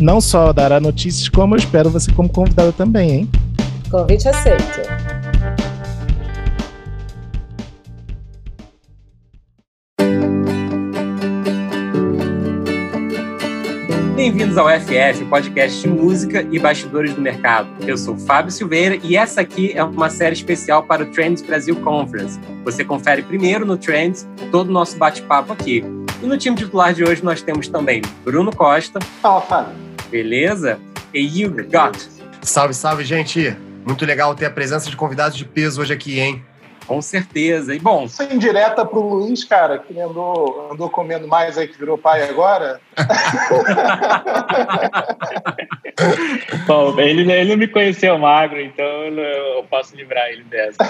Não só dará notícias, como eu espero você como convidada também, hein? Convite aceito. Bem-vindos ao FF, podcast de música e bastidores do mercado. Eu sou Fábio Silveira e essa aqui é uma série especial para o Trends Brasil Conference. Você confere primeiro no Trends todo o nosso bate-papo aqui. E no time titular de hoje nós temos também Bruno Costa. Fala, Fábio. Beleza? E You Got. Salve, salve, gente. Muito legal ter a presença de convidados de peso hoje aqui, hein? Com certeza. E bom. Isso é indireta pro Luiz, cara, que andou, andou comendo mais aí que virou pai agora. bom, ele, ele não me conheceu magro, então eu posso livrar ele dessa.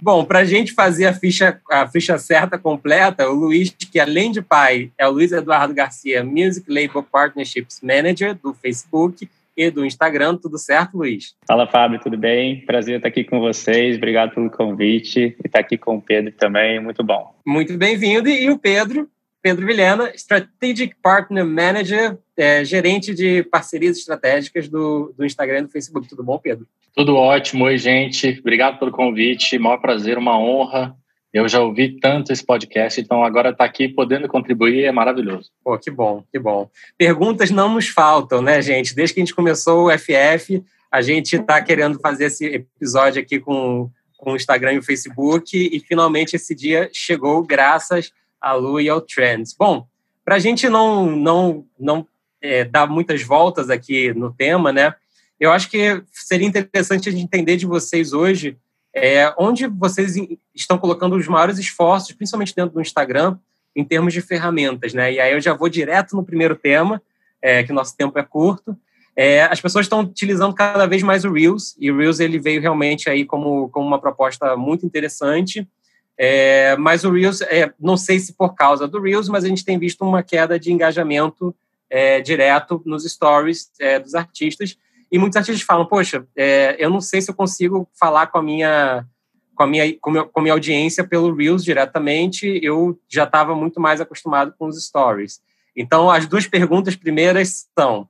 bom, para a gente fazer a ficha, a ficha certa completa, o Luiz, que além de pai, é o Luiz Eduardo Garcia, Music Label Partnerships Manager do Facebook e do Instagram. Tudo certo, Luiz? Fala, Fábio, tudo bem? Prazer estar aqui com vocês. Obrigado pelo convite. E estar aqui com o Pedro também, muito bom. Muito bem-vindo. E o Pedro, Pedro Vilhena, Strategic Partner Manager, é, gerente de parcerias estratégicas do, do Instagram e do Facebook. Tudo bom, Pedro? Tudo ótimo. Oi, gente. Obrigado pelo convite. Maior prazer, uma honra eu já ouvi tanto esse podcast, então agora estar tá aqui podendo contribuir é maravilhoso. Pô, que bom, que bom. Perguntas não nos faltam, né, gente? Desde que a gente começou o FF, a gente está querendo fazer esse episódio aqui com, com o Instagram e o Facebook, e finalmente esse dia chegou, graças à Lu e ao Trends. Bom, para a gente não, não, não é, dar muitas voltas aqui no tema, né? Eu acho que seria interessante a gente entender de vocês hoje é, onde vocês estão colocando os maiores esforços, principalmente dentro do Instagram, em termos de ferramentas, né? E aí eu já vou direto no primeiro tema, é, que nosso tempo é curto. É, as pessoas estão utilizando cada vez mais o Reels, e o Reels ele veio realmente aí como, como uma proposta muito interessante. É, mas o Reels, é, não sei se por causa do Reels, mas a gente tem visto uma queda de engajamento é, direto nos stories é, dos artistas. E muitos artistas falam, poxa, é, eu não sei se eu consigo falar com a minha com a minha, com, meu, com a minha audiência pelo Reels diretamente, eu já estava muito mais acostumado com os stories. Então, as duas perguntas primeiras são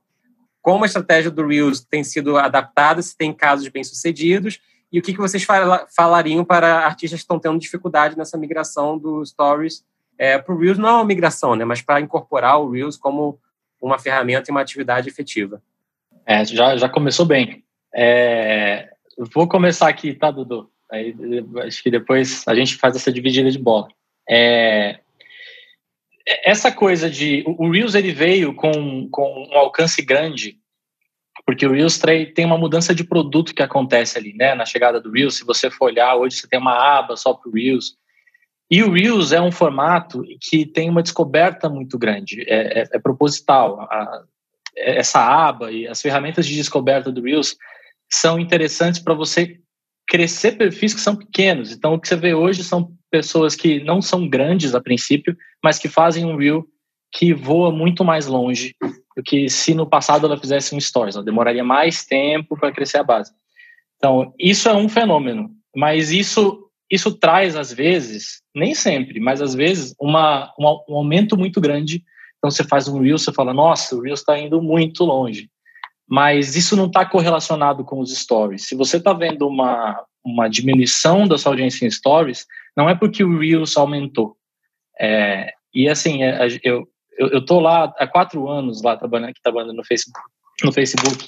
como a estratégia do Reels tem sido adaptada, se tem casos bem-sucedidos, e o que, que vocês fala, falariam para artistas que estão tendo dificuldade nessa migração do Stories é, para o Reels? Não é uma migração, né, mas para incorporar o Reels como uma ferramenta e uma atividade efetiva. É, já, já começou bem. É, vou começar aqui, tá, Dudu? Aí, acho que depois a gente faz essa dividida de bola. É, essa coisa de... O Reels, ele veio com, com um alcance grande, porque o Reels tem uma mudança de produto que acontece ali, né? Na chegada do Reels, se você for olhar, hoje você tem uma aba só para o Reels. E o Reels é um formato que tem uma descoberta muito grande, é, é, é proposital. A, essa aba e as ferramentas de descoberta do Reels são interessantes para você crescer perfis que são pequenos. Então, o que você vê hoje são pessoas que não são grandes a princípio, mas que fazem um Reel que voa muito mais longe do que se no passado ela fizesse um Stories. Ela demoraria mais tempo para crescer a base. Então, isso é um fenômeno, mas isso isso traz, às vezes, nem sempre, mas às vezes, uma, um aumento muito grande então você faz um Reels, você fala, nossa, o Reels está indo muito longe. Mas isso não está correlacionado com os stories. Se você está vendo uma, uma diminuição da sua audiência em stories, não é porque o Reels aumentou. É, e assim, é, eu, eu, eu tô lá há quatro anos lá trabalhando, aqui, trabalhando no Facebook, no Facebook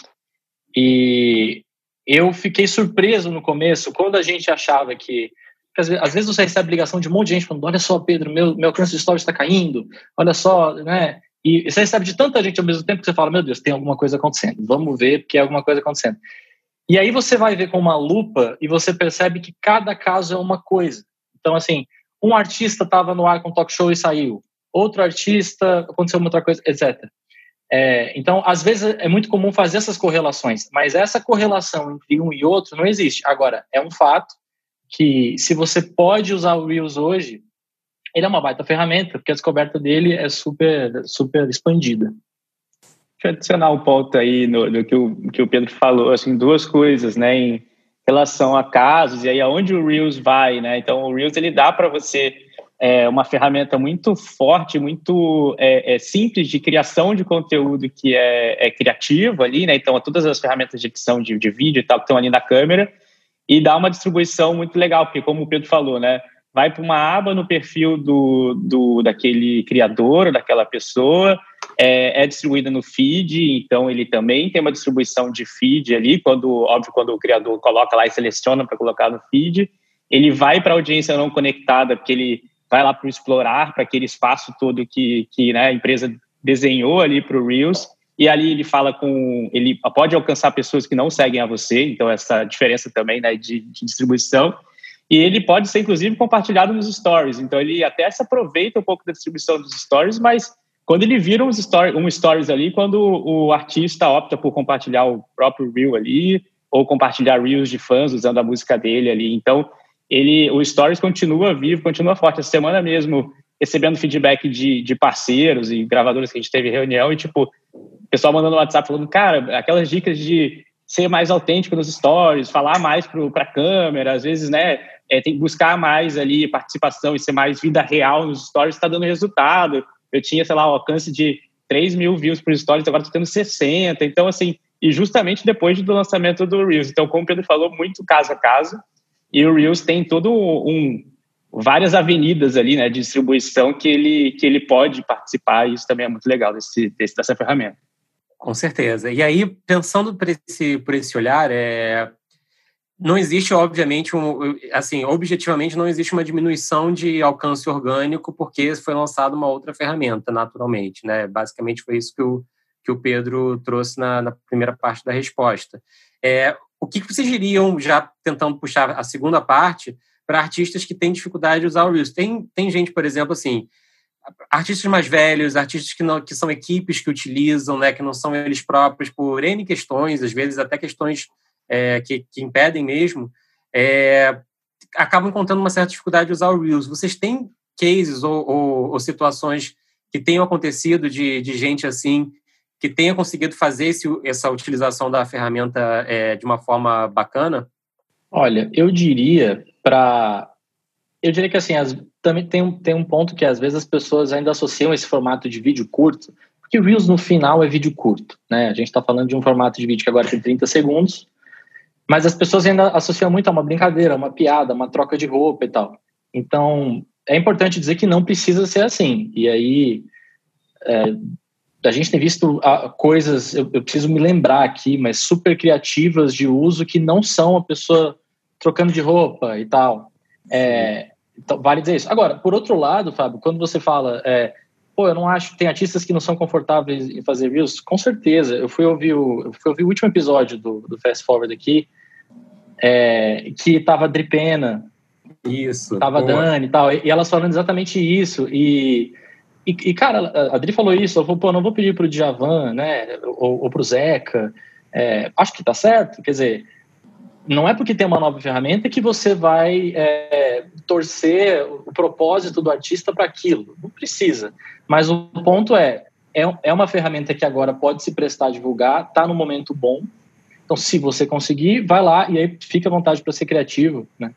e eu fiquei surpreso no começo quando a gente achava que às vezes, às vezes você recebe ligação de um monte de gente falando: olha só, Pedro, meu, meu alcance de stories está caindo, olha só, né? E você recebe de tanta gente ao mesmo tempo que você fala: meu Deus, tem alguma coisa acontecendo, vamos ver porque é alguma coisa acontecendo. E aí você vai ver com uma lupa e você percebe que cada caso é uma coisa. Então, assim, um artista estava no ar com talk show e saiu. outro artista, aconteceu uma outra coisa, etc. É, então, às vezes é muito comum fazer essas correlações, mas essa correlação entre um e outro não existe. Agora, é um fato que se você pode usar o Reels hoje, ele é uma baita ferramenta, porque a descoberta dele é super, super expandida. Deixa eu adicionar um ponto aí no, no que, o, que o Pedro falou, assim, duas coisas, né, em relação a casos e aí aonde o Reels vai, né? Então, o Reels ele dá para você é uma ferramenta muito forte, muito é, é, simples de criação de conteúdo que é, é, criativo ali, né? Então, todas as ferramentas de edição de, de vídeo e tal que estão ali na câmera e dá uma distribuição muito legal, porque como o Pedro falou, né? Vai para uma aba no perfil do, do daquele criador, daquela pessoa, é, é distribuída no feed, então ele também tem uma distribuição de feed ali, quando, óbvio, quando o criador coloca lá e seleciona para colocar no feed, ele vai para a audiência não conectada, porque ele vai lá para explorar, para aquele espaço todo que, que né, a empresa desenhou ali para o Reels, e ali ele fala com, ele pode alcançar pessoas que não seguem a você, então essa diferença também né, de, de distribuição, e ele pode ser inclusive compartilhado nos stories, então ele até se aproveita um pouco da distribuição dos stories, mas quando ele vira um, story, um stories ali, quando o artista opta por compartilhar o próprio Reel ali, ou compartilhar Reels de fãs usando a música dele ali, então ele, o Stories continua vivo, continua forte. Essa semana mesmo, recebendo feedback de, de parceiros e gravadores que a gente teve reunião e, tipo, o pessoal mandando WhatsApp falando, cara, aquelas dicas de ser mais autêntico nos stories, falar mais para a câmera, às vezes, né, é, tem que buscar mais ali participação e ser mais vida real nos stories, está dando resultado. Eu tinha, sei lá, o alcance de 3 mil views por stories, agora estou tendo 60. Então, assim, e justamente depois do lançamento do Reels. Então, como o Pedro falou, muito caso a caso. E o Reels tem todo um várias avenidas ali, né, de distribuição que ele que ele pode participar. E isso também é muito legal desse, desse dessa ferramenta. Com certeza. E aí pensando por esse por esse olhar, é não existe, obviamente, um, assim, objetivamente não existe uma diminuição de alcance orgânico porque foi lançada uma outra ferramenta, naturalmente, né? Basicamente foi isso que o, que o Pedro trouxe na, na primeira parte da resposta. É, o que vocês diriam, já tentando puxar a segunda parte, para artistas que têm dificuldade de usar o Reels? Tem, tem gente, por exemplo, assim, artistas mais velhos, artistas que, não, que são equipes que utilizam, né, que não são eles próprios, por N questões, às vezes até questões é, que, que, impedem mesmo, é, acabam encontrando uma certa dificuldade de usar o Reels. Vocês têm cases ou, ou, ou situações que tenham acontecido de, de gente assim que tenha conseguido fazer esse, essa utilização da ferramenta é, de uma forma bacana? Olha, eu diria para. Eu diria que assim, as, também tem um, tem um ponto que às vezes as pessoas ainda associam esse formato de vídeo curto, porque Reels no final é vídeo curto, né? A gente está falando de um formato de vídeo que agora tem 30 segundos, mas as pessoas ainda associam muito a uma brincadeira, uma piada, uma troca de roupa e tal. Então, é importante dizer que não precisa ser assim. E aí, é, a gente tem visto ah, coisas, eu, eu, preciso me lembrar aqui, mas super criativas de uso que não são a pessoa trocando de roupa e tal. É, então, vale dizer isso. Agora, por outro lado, Fábio, quando você fala, é, pô, eu não acho, tem artistas que não são confortáveis em fazer reels, com certeza. Eu fui ouvir o, eu fui ouvir o último episódio do, do Fast Forward aqui, é, que tava Dripena, isso, tava boa. Dani e tal, e, e elas falando exatamente isso, e e, e, cara, a Adri falou isso, eu falou, pô, não vou pedir pro Djavan, né, ou, ou pro Zeca, é, acho que tá certo, quer dizer, não é porque tem uma nova ferramenta que você vai é, torcer o propósito do artista para aquilo, não precisa, mas o ponto é, é, é uma ferramenta que agora pode se prestar a divulgar, tá no momento bom, então se você conseguir, vai lá e aí fica à vontade para ser criativo, né.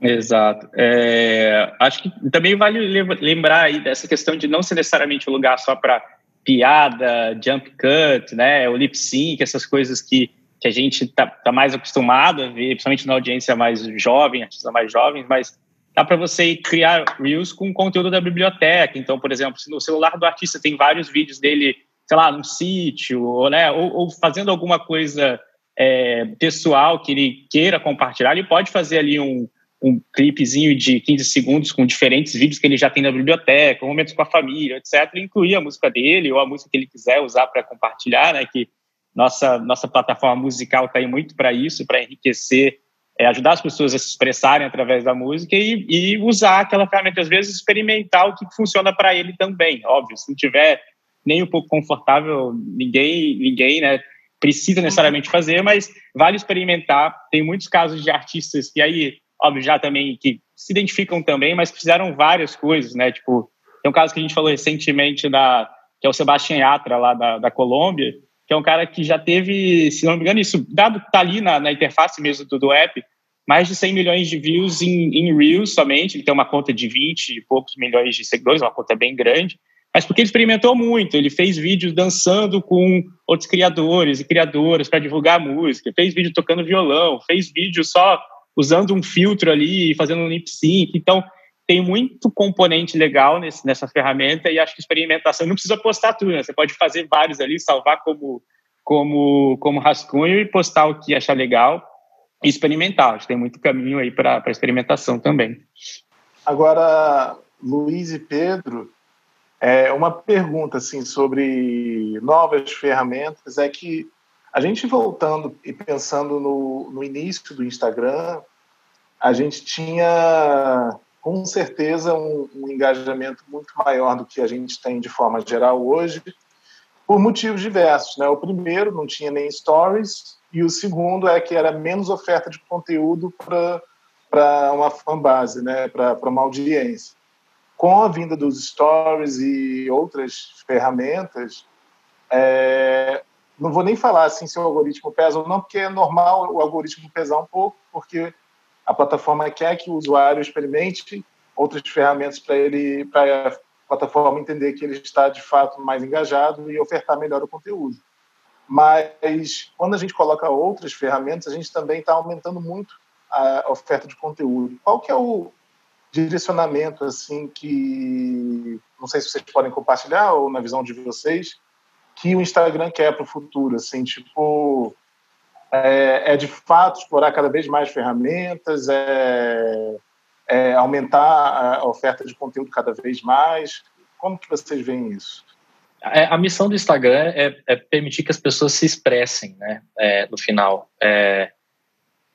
Exato. É, acho que também vale lembrar aí dessa questão de não ser necessariamente um lugar só para piada, jump cut, né, o lip sync, essas coisas que, que a gente tá, tá mais acostumado a ver, principalmente na audiência mais jovem, artistas mais jovens, mas dá para você criar reels com conteúdo da biblioteca. Então, por exemplo, se no celular do artista tem vários vídeos dele, sei lá, num sítio, ou, né, ou, ou fazendo alguma coisa é, pessoal que ele queira compartilhar, ele pode fazer ali um um clipezinho de 15 segundos com diferentes vídeos que ele já tem na biblioteca, momentos com a família, etc. Incluir a música dele ou a música que ele quiser usar para compartilhar, né? Que nossa nossa plataforma musical está aí muito para isso, para enriquecer é ajudar as pessoas a se expressarem através da música e, e usar aquela ferramenta, às vezes, experimentar o que funciona para ele também. Óbvio, se não tiver nem um pouco confortável, ninguém, ninguém né, precisa necessariamente fazer, mas vale experimentar. Tem muitos casos de artistas que aí, óbvio, já também que se identificam também, mas fizeram várias coisas, né? Tipo, tem um caso que a gente falou recentemente da que é o Sebastião Yatra lá da, da Colômbia, que é um cara que já teve, se não me engano, isso dado tá ali na, na interface mesmo do, do app, mais de 100 milhões de views em, em Reels somente. Ele tem uma conta de 20 e poucos milhões de seguidores, uma conta bem grande. Mas porque ele experimentou muito, ele fez vídeos dançando com outros criadores e criadoras para divulgar música, fez vídeo tocando violão, fez vídeo só usando um filtro ali, fazendo um lip sync. Então, tem muito componente legal nesse, nessa ferramenta e acho que experimentação não precisa postar tudo, né? Você pode fazer vários ali, salvar como, como, como rascunho e postar o que achar legal e experimentar. Acho que tem muito caminho aí para experimentação também. Agora, Luiz e Pedro, é, uma pergunta assim sobre novas ferramentas é que a gente voltando e pensando no, no início do Instagram, a gente tinha com certeza um, um, engajamento muito maior do que a gente tem de forma geral hoje, por motivos diversos. Né? O primeiro, não tinha nem stories, e o segundo é que era menos oferta de conteúdo para uma fanbase, né? para uma audiência com a vinda dos stories e outras ferramentas, é, não vou nem falar assim se o algoritmo pesa ou não, porque é normal o algoritmo pesar um pouco, porque a plataforma quer que o usuário experimente outras ferramentas para ele, para a plataforma entender que ele está de fato mais engajado e ofertar melhor o conteúdo. Mas quando a gente coloca outras ferramentas, a gente também está aumentando muito a oferta de conteúdo. Qual que é o, direcionamento assim que não sei se vocês podem compartilhar ou na visão de vocês que o Instagram quer para o futuro assim tipo é, é, de fato explorar cada vez mais ferramentas é, é, aumentar a oferta de conteúdo cada vez mais. Como que vocês veem isso? É, a missão do Instagram é, é, permitir que as pessoas se expressem né é, no final. É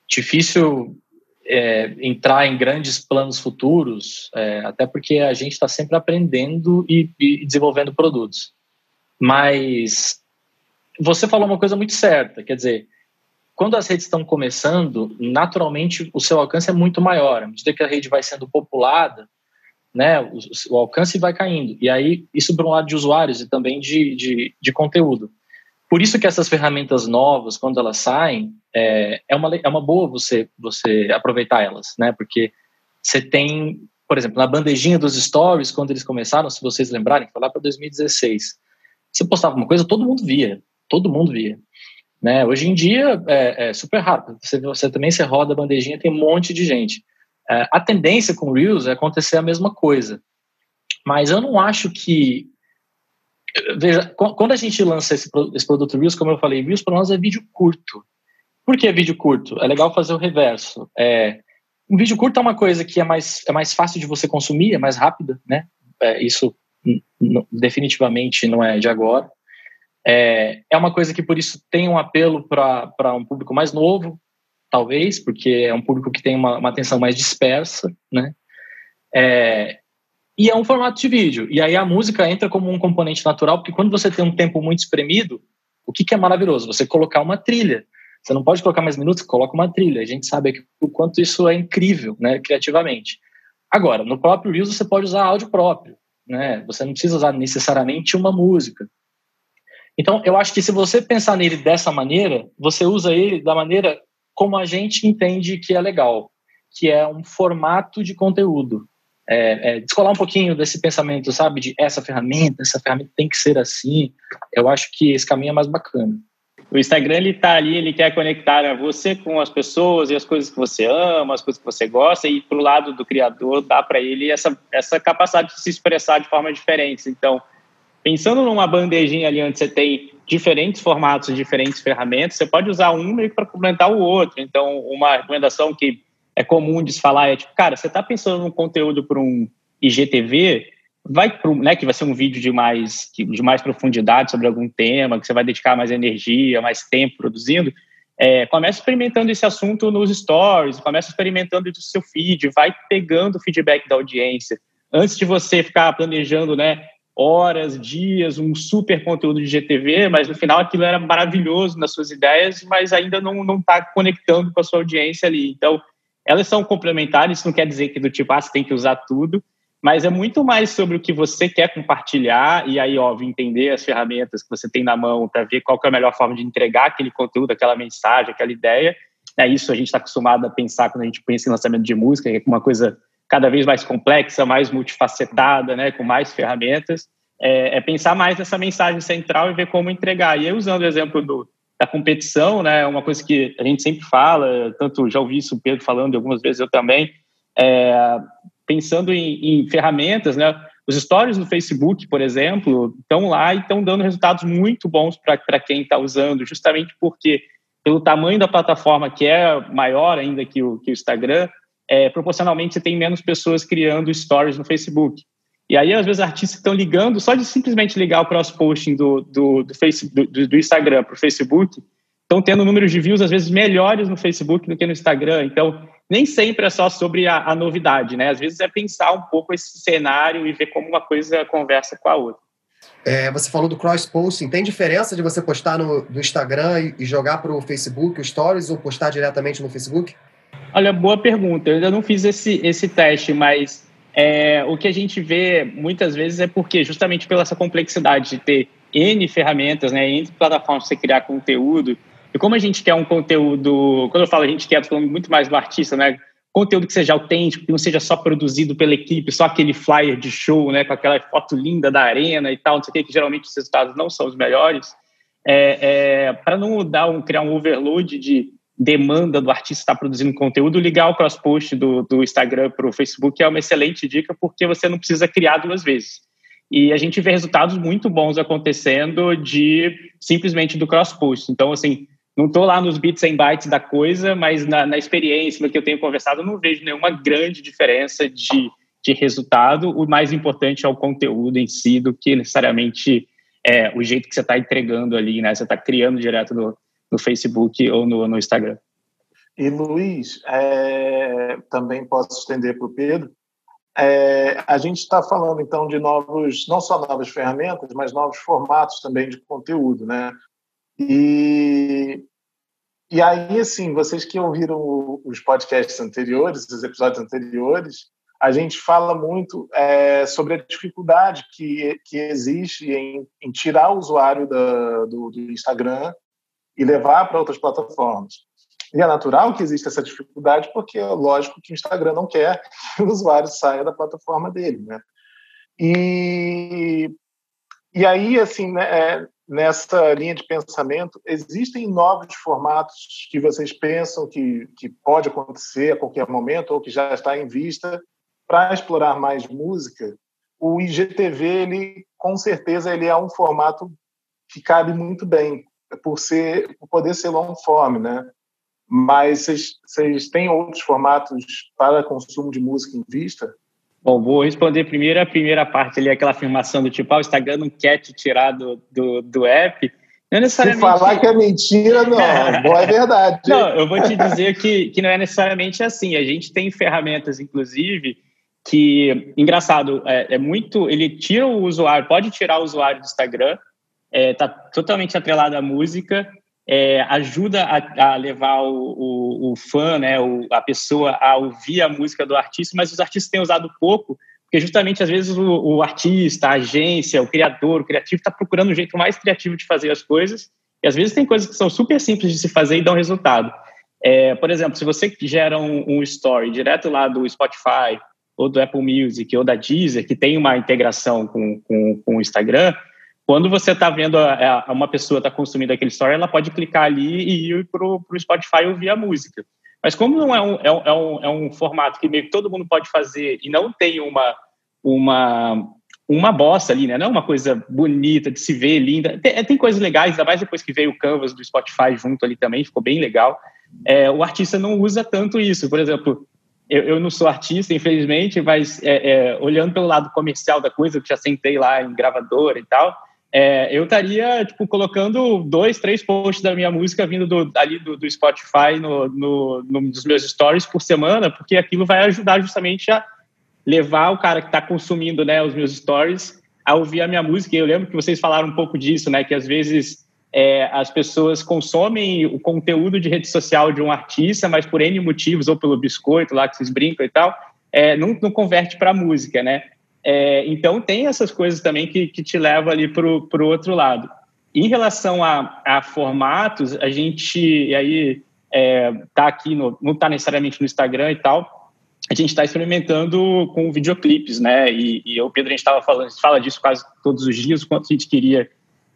difícil é, entrar em grandes planos futuros, até porque a gente está sempre aprendendo e, e, desenvolvendo produtos. Mas você falou uma coisa muito certa, quer dizer, quando as redes estão começando, naturalmente o seu alcance é muito maior. À medida que a rede vai sendo populada, né, o, o alcance vai caindo. E aí, isso para um lado de usuários e também de, de, de conteúdo. Por isso que essas ferramentas novas, quando elas saem, é, é, uma, é uma boa você, você aproveitar elas, né? Porque você tem, por exemplo, na bandejinha dos stories, quando eles começaram, se vocês lembrarem, foi lá para 2016. Você postava uma coisa, todo mundo via, todo mundo via. Né? Hoje em dia é, é super rápido. Você, você também você roda a bandejinha, tem um monte de gente. É, a tendência com Reels é acontecer a mesma coisa. Mas eu não acho que veja, quando a gente lança esse, esse produto Reels, como eu falei, Reels para nós é vídeo curto. Por que vídeo curto? É legal fazer o reverso. É, um vídeo curto é uma coisa que é mais, é mais fácil de você consumir, é mais rápida, né? É, isso definitivamente não é de agora. É, é uma coisa que, por isso, tem um apelo para um público mais novo, talvez, porque é um público que tem uma, uma atenção mais dispersa, né? É, e é um formato de vídeo. E aí a música entra como um componente natural, porque quando você tem um tempo muito espremido, o que, que é maravilhoso? Você colocar uma trilha. Você não pode colocar mais minutos, coloca uma trilha. A gente sabe o quanto isso é incrível, né, criativamente. Agora, no próprio Reels você pode usar áudio próprio, né? Você não precisa usar necessariamente uma música. Então, eu acho que se você pensar nele dessa maneira, você usa ele da maneira como a gente entende que é legal, que é um formato de conteúdo é, é, descolar um pouquinho desse pensamento, sabe, de essa ferramenta, essa ferramenta tem que ser assim. Eu acho que esse caminho é mais bacana. O Instagram ele tá ali, ele quer conectar você com as pessoas e as coisas que você ama, as coisas que você gosta e pro lado do criador dá para ele essa essa capacidade de se expressar de formas diferentes. Então, pensando numa bandejinha ali onde você tem diferentes formatos, diferentes ferramentas, você pode usar um meio para complementar o outro. Então, uma recomendação que é comum de se falar é tipo, cara, você está pensando num conteúdo para um IGTV, vai pro, né, que vai ser um vídeo de mais de mais profundidade sobre algum tema, que você vai dedicar mais energia, mais tempo produzindo, É, começa experimentando esse assunto nos stories, começa experimentando no seu feed, vai pegando o feedback da audiência. Antes de você ficar planejando, né, horas, dias, um super conteúdo de GTV, mas no final aquilo era maravilhoso nas suas ideias, mas ainda não está conectando com a sua audiência ali. Então, elas são complementares, isso não quer dizer que do tipo, ah, você tem que usar tudo, mas é muito mais sobre o que você quer compartilhar e aí, óbvio, entender as ferramentas que você tem na mão para ver qual é a melhor forma de entregar aquele conteúdo, aquela mensagem, aquela ideia. É isso a gente está acostumado a pensar quando a gente pensa em lançamento de música, que é uma coisa cada vez mais complexa, mais multifacetada, né, com mais ferramentas. É, é pensar mais nessa mensagem central e ver como entregar. E aí, usando o exemplo do, da competição, né, uma coisa que a gente sempre fala, tanto já ouvi isso o Pedro falando algumas vezes, eu também, é, pensando em, em ferramentas, né? Os stories no Facebook, por exemplo, estão lá e estão dando resultados muito bons para quem está usando, justamente porque, pelo tamanho da plataforma, que é maior ainda que o, que o Instagram, é, proporcionalmente você tem menos pessoas criando stories no Facebook. E aí, às vezes, artistas estão ligando, só de simplesmente ligar o cross-posting do, do, do, do, do Instagram para o Facebook, estão tendo números de views, às vezes, melhores no Facebook do que no Instagram. Então, nem sempre é só sobre a, a, novidade, né? Às vezes é pensar um pouco esse cenário e ver como uma coisa conversa com a outra. É, você falou do cross-posting. Tem diferença de você postar no, no Instagram e, e jogar para o Facebook, o Stories, ou postar diretamente no Facebook? Olha, boa pergunta. Eu ainda não fiz esse, esse teste, mas é, o que a gente vê muitas vezes é porque, justamente pela essa complexidade de ter N ferramentas, né, N plataformas para você criar conteúdo, e como a gente quer um conteúdo, quando eu falo a gente quer, falando muito mais do artista, né? Conteúdo que seja autêntico, que não seja só produzido pela equipe, só aquele flyer de show, né? Com aquela foto linda da arena e tal, não sei o que, que geralmente os resultados não são os melhores. É, é, para não dar um, criar um overload de demanda do artista estar produzindo conteúdo, ligar o cross-post do, do Instagram para o Facebook é uma excelente dica, porque você não precisa criar duas vezes. E a gente vê resultados muito bons acontecendo de simplesmente do cross-post. Então, assim, não estou lá nos bits and bytes da coisa, mas na, na, experiência, no que eu tenho conversado, eu não vejo nenhuma grande diferença de, de resultado. O mais importante é o conteúdo em si do que necessariamente é, o jeito que você está entregando ali, né? Você está criando direto no, no Facebook ou no, no Instagram. E Luiz, é, também posso estender para o Pedro. É, a gente está falando então de novos, não só novas ferramentas, mas novos formatos também de conteúdo, né? E, e aí, assim, vocês que ouviram os podcasts anteriores, os episódios anteriores, a gente fala muito é, sobre a dificuldade que, que existe em, em tirar o usuário da, do, do Instagram e levar para outras plataformas. E é natural que exista essa dificuldade, porque é lógico que o Instagram não quer que o usuário saia da plataforma dele, né? E, e aí, assim, né, é, nessa linha de pensamento, existem novos formatos que vocês pensam que, que pode acontecer a qualquer momento ou que já está em vista para explorar mais música? O IGTV, ele, com certeza, ele é um formato que cabe muito bem, por, ser, por poder ser long form, né? Mas vocês têm outros formatos para consumo de música em vista? Bom, vou responder primeiro a primeira parte ali, aquela afirmação do tipo, ah, o Instagram não quer te tirar do, do, do app. Não necessariamente... Se falar que é mentira, não, não é verdade. Não, eu vou te dizer que, que não é necessariamente assim. A gente tem ferramentas, inclusive, que, engraçado, é, é muito... Ele tira o usuário, pode tirar o usuário do Instagram, está é, totalmente atrelado à música, é, ajuda a, a levar o, o, o, fã, né, o, a pessoa a ouvir a música do artista, mas os artistas têm usado pouco, porque justamente às vezes o, o artista, a agência, o criador, o criativo está procurando um jeito mais criativo de fazer as coisas, e às vezes tem coisas que são super simples de se fazer e dão resultado. É, por exemplo, se você gera um, um story direto lá do Spotify, ou do Apple Music, ou da Deezer, que tem uma integração com, com, com o Instagram, quando você está vendo a, a, uma pessoa está consumindo aquele story, ela pode clicar ali e ir para o Spotify ouvir a música. Mas como não é um, é, um, é, um, é um formato que meio que todo mundo pode fazer e não tem uma, uma, uma bossa ali, né? Não é uma coisa bonita de se ver, linda. Tem, tem coisas legais, ainda mais depois que veio o Canvas do Spotify junto ali também, ficou bem legal. É, o artista não usa tanto isso. Por exemplo, eu, eu não sou artista, infelizmente, mas é, é, olhando pelo lado comercial da coisa, eu já sentei lá em gravadora e tal, é, eu estaria tipo, colocando dois, três posts da minha música vindo do, ali do, do Spotify no, no, no, nos meus stories por semana, porque aquilo vai ajudar justamente a levar o cara que está consumindo né, os meus stories a ouvir a minha música. E eu lembro que vocês falaram um pouco disso, né? Que às vezes é, as pessoas consomem o conteúdo de rede social de um artista, mas por N motivos, ou pelo biscoito lá que vocês brincam e tal, é, não, não converte para música, né? É, então tem essas coisas também que, que te levam ali para o outro lado. Em relação a, a, formatos, a gente, e aí é, tá aqui, no, não está necessariamente no Instagram e tal, a gente está experimentando com videoclipes, né? E, e eu, Pedro, a gente estava falando, gente fala disso quase todos os dias, o quanto a gente queria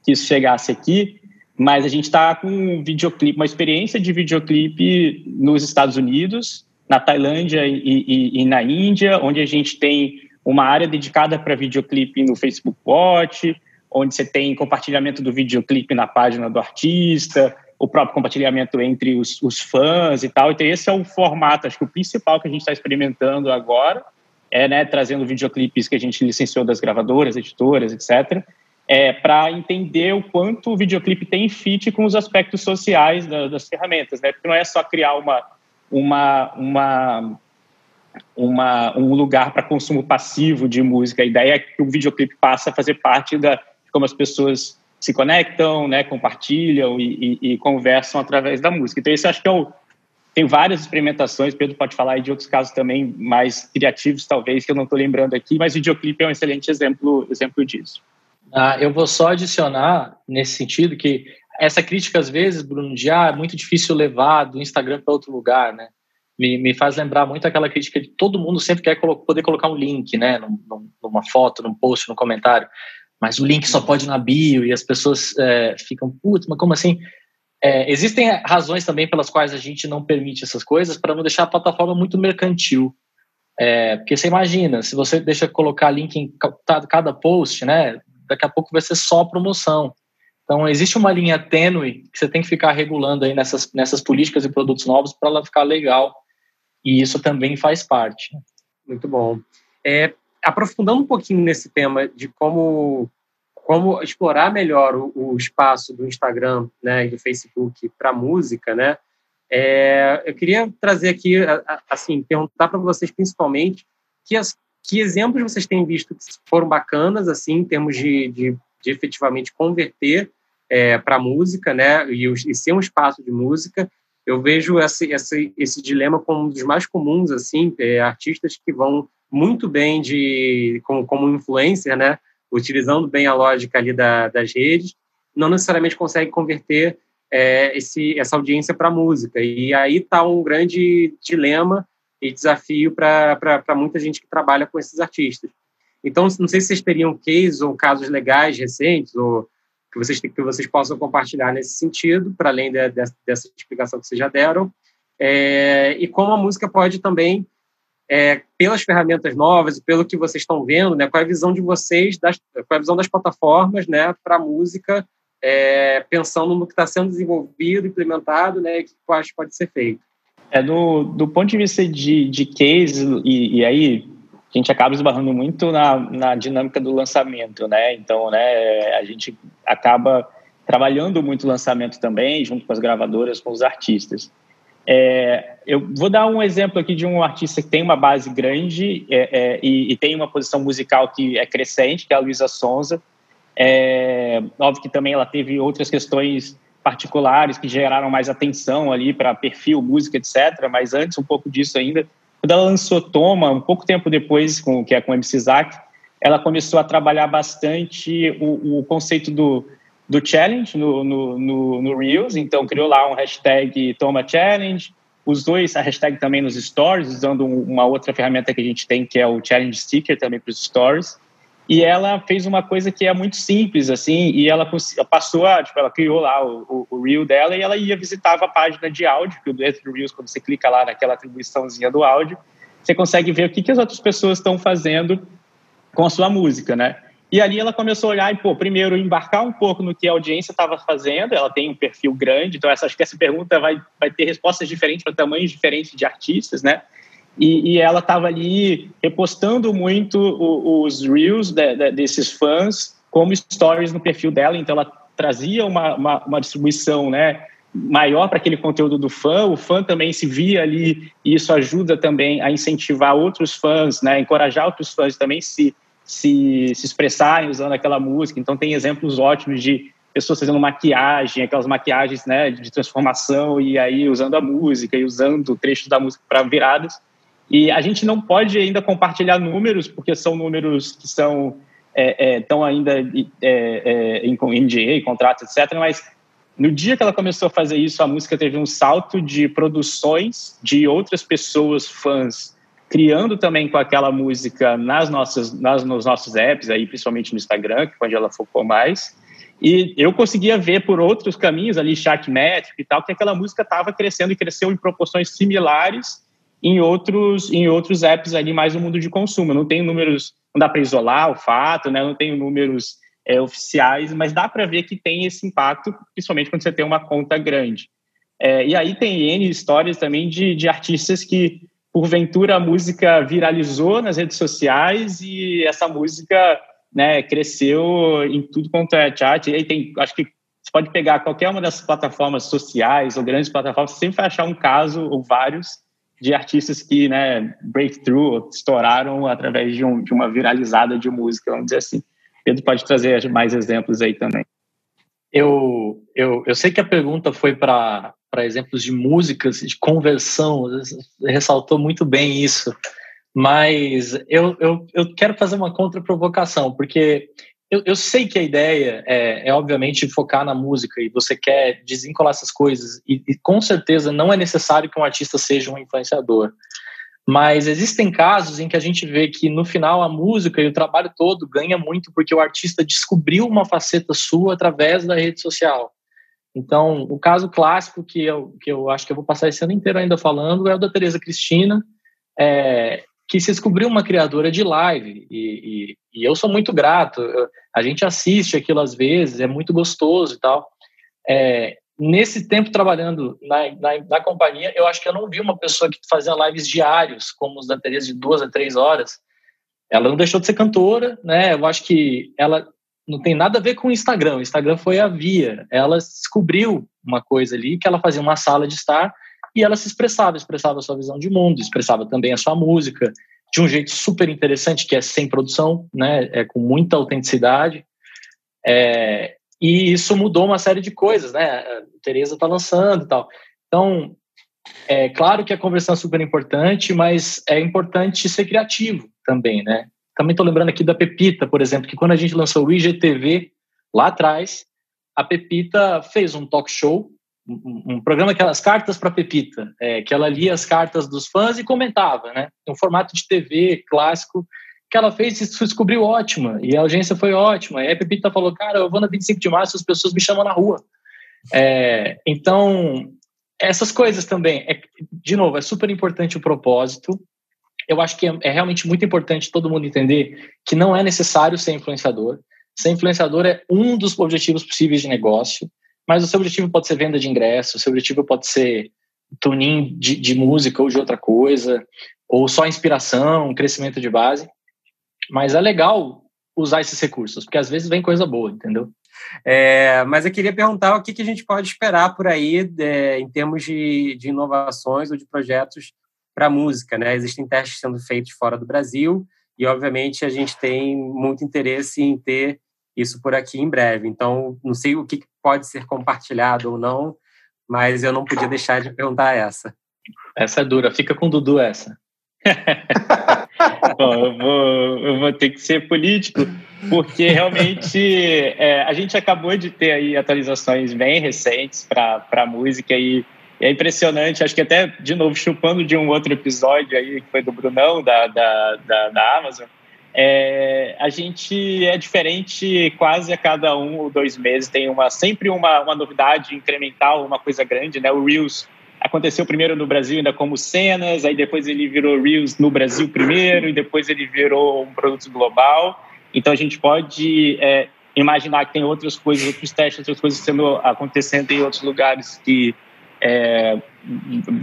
que isso chegasse aqui. Mas a gente está com um videoclipe, uma experiência de videoclipe nos Estados Unidos, na Tailândia e, e, e na Índia, onde a gente tem uma área dedicada para videoclipe no Facebook Watch, onde você tem compartilhamento do videoclipe na página do artista, o próprio compartilhamento entre os, os fãs e tal. Então, esse é o formato, acho que o principal que a gente está experimentando agora, é né, trazendo videoclipes que a gente licenciou das gravadoras, editoras, etc é, para entender o quanto o videoclipe tem fit com os aspectos sociais da, das ferramentas, né? Porque não é só criar uma, uma, uma, uma um lugar para consumo passivo de música. A ideia é que o videoclipe passe a fazer parte da de como as pessoas se conectam, né, compartilham e, e, e, conversam através da música. Então, isso acho que é o, tem várias experimentações, Pedro pode falar aí de outros casos também mais criativos, talvez, que eu não estou lembrando aqui, mas o videoclipe é um excelente exemplo, exemplo disso. Ah, eu vou só adicionar nesse sentido que essa crítica, às vezes, Bruno, de ah, é muito difícil levar do Instagram para outro lugar, né? Me, me faz lembrar muito aquela crítica de todo mundo sempre quer colo poder colocar um link, né? Num, numa foto, num post, num comentário. Mas o link só pode na bio e as pessoas é, ficam, putz, mas como assim? É, existem razões também pelas quais a gente não permite essas coisas para não deixar a plataforma muito mercantil. É, porque você imagina, se você deixa colocar link em cada post, né? daqui a pouco vai ser só promoção. Então, existe uma linha tênue que você tem que ficar regulando aí nessas, nessas políticas e produtos novos para ela ficar legal. E isso também faz parte. Muito bom. É, aprofundando um pouquinho nesse tema de como, como explorar melhor o, o espaço do Instagram né, e do Facebook para música, né? É, eu queria trazer aqui, assim, perguntar para vocês principalmente que as, que exemplos vocês têm visto que foram bacanas, assim, em termos de, de, de efetivamente converter é, para música, né, e, e, ser um espaço de música? Eu vejo esse, esse, esse dilema como um dos mais comuns, assim, é, artistas que vão muito bem de como, como influencer, né, utilizando bem a lógica ali da, das redes, não necessariamente consegue converter é, esse, essa audiência para música. E aí está um grande dilema e desafio para muita gente que trabalha com esses artistas. Então, não sei se vocês teriam cases ou casos legais recentes ou que vocês, que vocês possam compartilhar nesse sentido, para além de, de, dessa explicação que vocês já deram, é, e como a música pode também, é, pelas ferramentas novas e pelo que vocês estão vendo, né, qual é a visão de vocês, das, qual é a visão das plataformas né, para a música, é, pensando no que está sendo desenvolvido, implementado, né, e o que acho que pode ser feito. É, do, do ponto de vista de, de case, e, e aí a gente acaba esbarrando muito na, na dinâmica do lançamento, né? Então, né, a gente acaba trabalhando muito o lançamento também, junto com as gravadoras, com os artistas. É, eu vou dar um exemplo aqui de um artista que tem uma base grande é, é, e, e, tem uma posição musical que é crescente, que é a Luísa Sonza. É, óbvio que também ela teve outras questões particulares que geraram mais atenção ali para perfil, música, etc. Mas antes, um pouco disso ainda, quando ela lançou Toma, um pouco tempo depois, com, que é com o MC Zack, ela começou a trabalhar bastante o, o conceito do, do challenge no, no, no, no, Reels, então criou lá um hashtag Toma Challenge, dois, a hashtag também nos stories, usando uma outra ferramenta que a gente tem, que é o Challenge Sticker também para os stories. E ela fez uma coisa que é muito simples, assim, e ela passou a, tipo, ela criou lá o, o, o Reel dela e ela ia visitava a página de áudio, que dentro do Reels, quando você clica lá naquela atribuiçãozinha do áudio, você consegue ver o que, que as outras pessoas estão fazendo com a sua música, né? E ali ela começou a olhar e, pô, primeiro, embarcar um pouco no que a audiência estava fazendo, ela tem um perfil grande, então essa, acho que essa pergunta vai, vai ter respostas diferentes para tamanhos diferentes de artistas, né? E, e ela estava ali repostando muito os reels de, de, desses fãs como stories no perfil dela, então ela trazia uma, uma, uma distribuição, né, maior para aquele conteúdo do fã, o fã também se via ali, e isso ajuda também a incentivar outros fãs, né, encorajar outros fãs também se, se, se expressarem usando aquela música. Então, tem exemplos ótimos de pessoas fazendo maquiagem, aquelas maquiagens né, de transformação, e aí usando a música e usando trechos da música para viradas. E a gente não pode ainda compartilhar números, porque são números que são é, é, ainda é, é em NDA, contratos, etc. Mas no dia que ela começou a fazer isso, a música teve um salto de produções de outras pessoas, fãs, criando também com aquela música nas nossas, nas, nos nossos apps, aí, principalmente no Instagram, que onde ela focou mais. E eu conseguia ver por outros caminhos ali, chat métrico e tal, que aquela música estava crescendo e cresceu em proporções similares em outros, em outros apps ali mais no mundo de consumo. Não tem números, não dá para isolar o fato, né? não tem números é, oficiais, mas dá para ver que tem esse impacto, principalmente quando você tem uma conta grande. É, e aí tem N histórias também de, de artistas que, porventura, a música viralizou nas redes sociais e essa música né, cresceu em tudo quanto é chat. E aí tem, acho que você pode pegar qualquer uma das plataformas sociais ou grandes plataformas, sempre vai achar um caso ou vários de artistas que, né, breakthrough, estouraram através de, um, de uma viralizada de música, vamos dizer assim. Pedro pode trazer mais exemplos aí também. Eu, eu, eu sei que a pergunta foi para exemplos de músicas, de conversão, ressaltou muito bem isso, mas eu, eu, eu quero fazer uma contra-provocação, porque eu, eu, sei que a ideia é, é, obviamente, focar na música e você quer desencolar essas coisas, e, e com certeza não é necessário que um artista seja um influenciador. Mas existem casos em que a gente vê que no final a música e o trabalho todo ganha muito porque o artista descobriu uma faceta sua através da rede social. Então, o caso clássico que eu, que eu acho que eu vou passar esse ano inteiro ainda falando é o da Tereza Cristina, é, que se descobriu uma criadora de live. E, e, e eu sou muito grato. Eu, a gente assiste aquilo às vezes, é muito gostoso e tal. É, nesse tempo trabalhando na, na, na, companhia, eu acho que eu não vi uma pessoa que fazia lives diários, como os da Teresa, de duas a três horas. Ela não deixou de ser cantora, né? Eu acho que ela não tem nada a ver com o Instagram. O Instagram foi a via. Ela descobriu uma coisa ali, que ela fazia uma sala de estar e ela se expressava, expressava a sua visão de mundo, expressava também a sua música de um jeito super interessante, que é sem produção, né? É com muita autenticidade. É, e isso mudou uma série de coisas, né? A Tereza está lançando e tal. Então, é claro que a conversão é super importante, mas é importante ser criativo também, né? Também estou lembrando aqui da Pepita, por exemplo, que quando a gente lançou o IGTV lá atrás, a Pepita fez um talk show, um, programa que as cartas para Pepita, é, que ela lia as cartas dos fãs e comentava, né? Um formato de TV clássico que ela fez e descobriu ótima, e a audiência foi ótima. E a Pepita falou, cara, eu vou na 25 de março, as pessoas me chamam na rua. É, então, essas coisas também, é, de novo, é super importante o propósito. Eu acho que é, é realmente muito importante todo mundo entender que não é necessário ser influenciador. Ser influenciador é um dos objetivos possíveis de negócio, mas o seu objetivo pode ser venda de ingresso, o seu objetivo pode ser tuning de, de música ou de outra coisa, ou só inspiração, crescimento de base. Mas é legal usar esses recursos, porque às vezes vem coisa boa, entendeu? É, mas eu queria perguntar o que, que a gente pode esperar por aí é, em termos de, de inovações ou de projetos para música, né? Existem testes sendo feitos fora do Brasil e, obviamente, a gente tem muito interesse em ter isso por aqui em breve. Então, não sei o que pode ser compartilhado ou não, mas eu não podia deixar de perguntar essa. Essa é dura, fica com o Dudu essa. Bom, eu vou, eu vou ter que ser político, porque realmente é, a gente acabou de ter aí atualizações bem recentes para a música e é impressionante, acho que até, de novo, chupando de um outro episódio aí, que foi do Brunão, da, da, da, da Amazon, é, a gente é diferente quase a cada um ou dois meses, tem uma, sempre uma, uma novidade incremental, uma coisa grande, né? O Reels aconteceu primeiro no Brasil ainda como cenas, aí depois ele virou Reels no Brasil primeiro e depois ele virou um produto global. Então a gente pode é, imaginar que tem outras coisas, outros testes, outras coisas sendo acontecendo em outros lugares que é,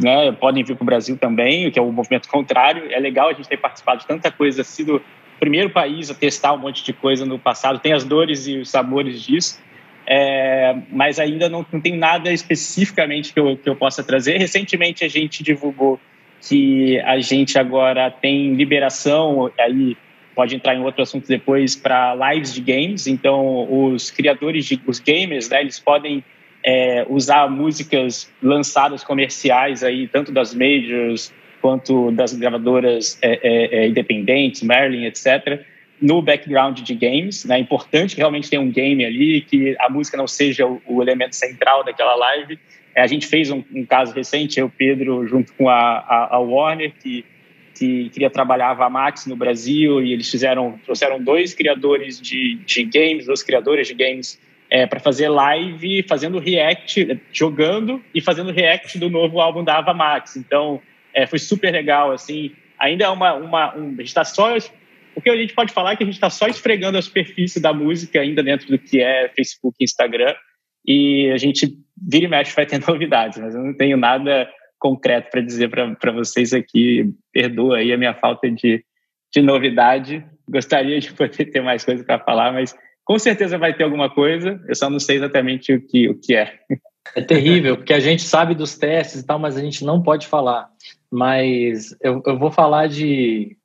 né, podem vir para o Brasil também, que é o movimento contrário. É legal a gente ter participado de tanta coisa, sido primeiro país a testar um monte de coisa no passado, tem as dores e os sabores disso, é, mas ainda não, não tem nada especificamente que eu, que eu possa trazer. Recentemente a gente divulgou que a gente agora tem liberação, aí pode entrar em outro assunto depois, para lives de games. Então, os criadores, de, os gamers, né, eles podem é, usar músicas lançadas comerciais aí, tanto das majors quanto das gravadoras é, é, é independentes, Merlin, etc., no background de games. Né? É importante que realmente tenha um game ali, que a música não seja o, o elemento central daquela live. É, a gente fez um, um, caso recente, eu, Pedro, junto com a, a, a Warner, que, que queria trabalhar a Max no Brasil, e eles fizeram, trouxeram dois criadores de, de games, dois criadores de games é, para fazer live, fazendo react, jogando e fazendo react do novo álbum da Ava Max. Então, é, foi super legal, assim. Ainda é uma, uma um, a gente está só o que a gente pode falar é que a gente está só esfregando a superfície da música ainda dentro do que é Facebook e Instagram e a gente vira e mexe vai ter novidades, mas eu não tenho nada concreto para dizer para vocês aqui. Perdoa aí a minha falta de, de novidade. Gostaria de poder ter mais coisa para falar, mas com certeza vai ter alguma coisa. Eu só não sei exatamente o que, o que é. É terrível, porque a gente sabe dos testes e tal, mas a gente não pode falar. Mas eu, eu vou falar de.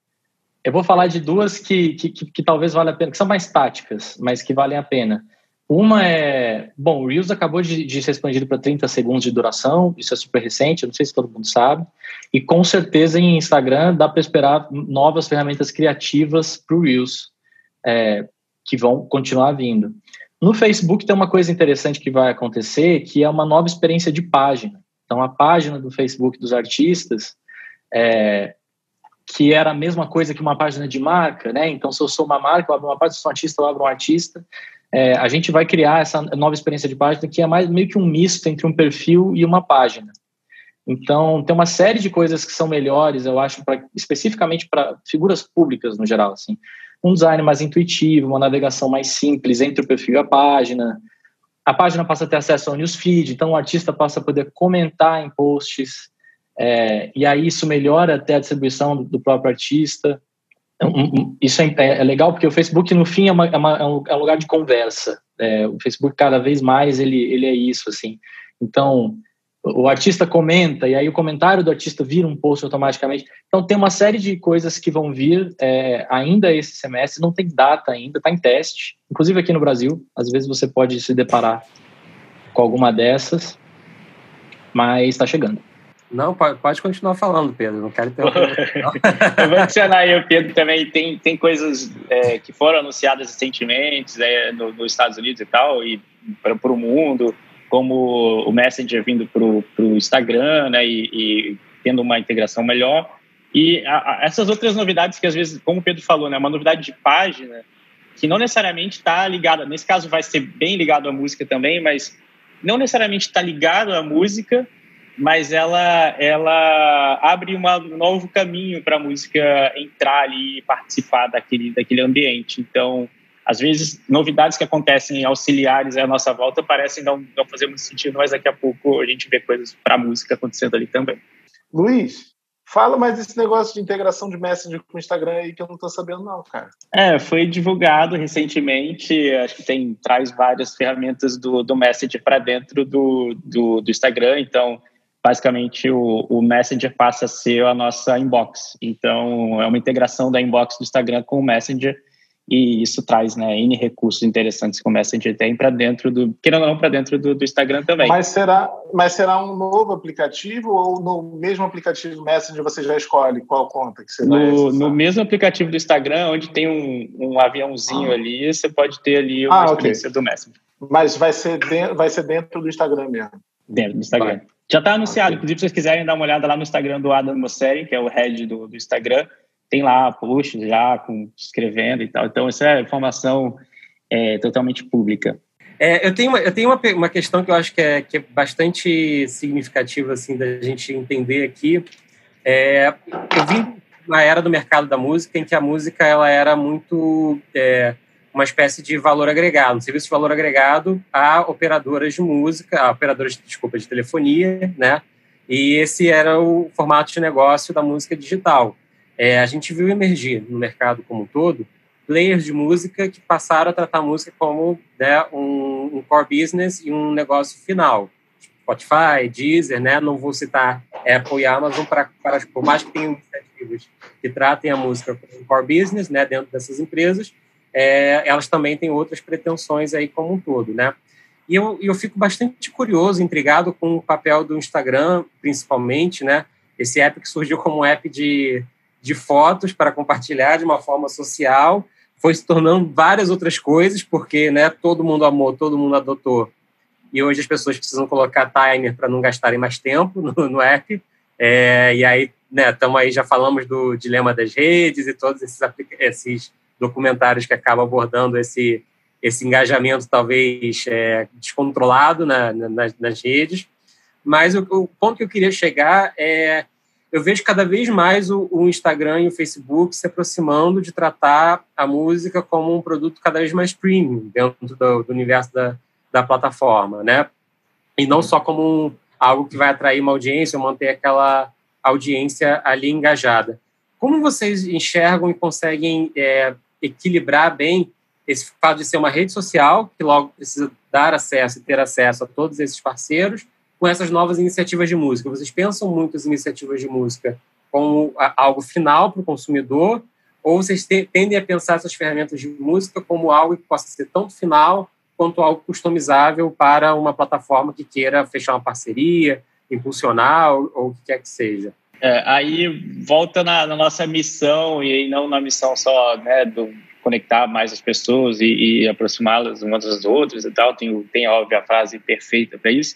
Eu vou falar de duas que, que, que, que talvez valha a pena, que são mais táticas, mas que valem a pena. Uma é. Bom, o Reels acabou de, de ser expandido para 30 segundos de duração, isso é super recente, não sei se todo mundo sabe. E com certeza em Instagram dá para esperar novas ferramentas criativas para o Reels, é, que vão continuar vindo. No Facebook tem uma coisa interessante que vai acontecer, que é uma nova experiência de página. Então, a página do Facebook dos artistas, é, que era a mesma coisa que uma página de marca, né? Então, se eu sou uma marca, eu abro uma página, se eu sou um artista, eu abro um artista. É, a gente vai criar essa nova experiência de página que é mais meio que um misto entre um perfil e uma página. Então, tem uma série de coisas que são melhores, eu acho, pra, especificamente para figuras públicas no geral, assim. Um design mais intuitivo, uma navegação mais simples entre o perfil e a página, a página passa a ter acesso ao newsfeed, então o artista passa a poder comentar em posts, é, e aí isso melhora até a distribuição do, do próprio artista. Então, isso é, é, legal porque o Facebook, no fim, é, uma, é, uma, é, um, é lugar de conversa. É, o Facebook, cada vez mais, ele, ele é isso, assim. Então, o artista comenta e aí o comentário do artista vira um post automaticamente. Então tem uma série de coisas que vão vir é, ainda esse semestre, não tem data ainda, está em teste, inclusive aqui no Brasil. Às vezes você pode se deparar com alguma dessas, mas está chegando. Não, pode, pode continuar falando, Pedro. Não quero interromper. Eu vou adicionar aí o Pedro também. Tem, tem coisas é, que foram anunciadas recentemente é, no, nos Estados Unidos e tal, e para o mundo como o Messenger vindo para o Instagram, né, e, e, tendo uma integração melhor. E a, a, essas outras novidades que às vezes, como o Pedro falou, né, uma novidade de página que não necessariamente está ligada, nesse caso vai ser bem ligado à música também, mas não necessariamente está ligado à música, mas ela ela abre uma, um novo caminho para a música entrar ali e participar daquele daquele ambiente. Então às vezes, novidades que acontecem auxiliares à nossa volta parecem não, não fazer muito sentido, mas daqui a pouco a gente vê coisas para a música acontecendo ali também. Luiz, fala mais desse negócio de integração de Messenger com o Instagram aí que eu não estou sabendo não, cara. É, foi divulgado recentemente, acho que tem traz várias ferramentas do, do Messenger para dentro do, do, do Instagram, então basicamente o, o Messenger passa a ser a nossa inbox. Então é uma integração da inbox do Instagram com o Messenger e isso traz né, N recursos interessantes que o Messenger tem para dentro do, querendo ou não, para dentro do, do, Instagram também. Mas será, mas será um novo aplicativo ou no mesmo aplicativo Messenger você já escolhe qual conta que você no, vai No mesmo aplicativo do Instagram, onde tem um, um aviãozinho ah. ali, você pode ter ali uma ah, experiência okay. do Messenger. Mas vai ser, dentro, vai ser dentro do Instagram mesmo? Dentro do Instagram. Vai. Já está anunciado, okay. inclusive se vocês quiserem dar uma olhada lá no Instagram do Adam Mosseri, que é o head do, do Instagram, tem lá posts já com escrevendo e tal. Então, essa é informação é, totalmente pública. É, eu tenho, uma, eu tenho uma, uma questão que eu acho que é, que é bastante significativa assim, da gente entender aqui. É, eu vim na era do mercado da música em que a música ela era muito é, uma espécie de valor agregado, um serviço de valor agregado a operadoras de música, a operadoras, desculpa, de telefonia, né? E esse era o formato de negócio da música digital. É, a gente viu emergir no mercado como um todo players de música que passaram a tratar a música como né, um, um, core business e um negócio final. Spotify, Deezer, né? não vou citar Apple e Amazon, para, para, por mais que tenham iniciativas que tratem a música como um core business né, dentro dessas empresas, é, elas também têm outras pretensões aí como um todo. Né? E eu, eu fico bastante curioso, intrigado com o papel do Instagram, principalmente, né? esse app que surgiu como app de, de fotos para compartilhar de uma forma social, foi se tornando várias outras coisas, porque né, todo mundo amou, todo mundo adotou. E hoje as pessoas precisam colocar timer para não gastarem mais tempo no, no app. É, e aí, estamos né, aí, já falamos do dilema das redes e todos esses, esses documentários que acabam abordando esse, esse engajamento talvez é, descontrolado na, na, nas, redes. Mas o, o, ponto que eu queria chegar é eu vejo cada vez mais o, o, Instagram e o Facebook se aproximando de tratar a música como um produto cada vez mais premium dentro do, do universo da, da, plataforma, né? E não só como um, algo que vai atrair uma audiência ou manter aquela audiência ali engajada. Como vocês enxergam e conseguem é, equilibrar bem esse fato de ser uma rede social, que logo precisa dar acesso e ter acesso a todos esses parceiros, com essas novas iniciativas de música? Vocês pensam muito as iniciativas de música como algo final para o consumidor, ou vocês tendem a pensar essas ferramentas de música como algo que possa ser tanto final quanto algo customizável para uma plataforma que queira fechar uma parceria, impulsionar ou, ou o que quer que seja? É, aí volta na, na, nossa missão e não na missão só né, do conectar mais as pessoas e, e aproximá-las umas das outras e tal. Tem, tem óbvio a frase perfeita para isso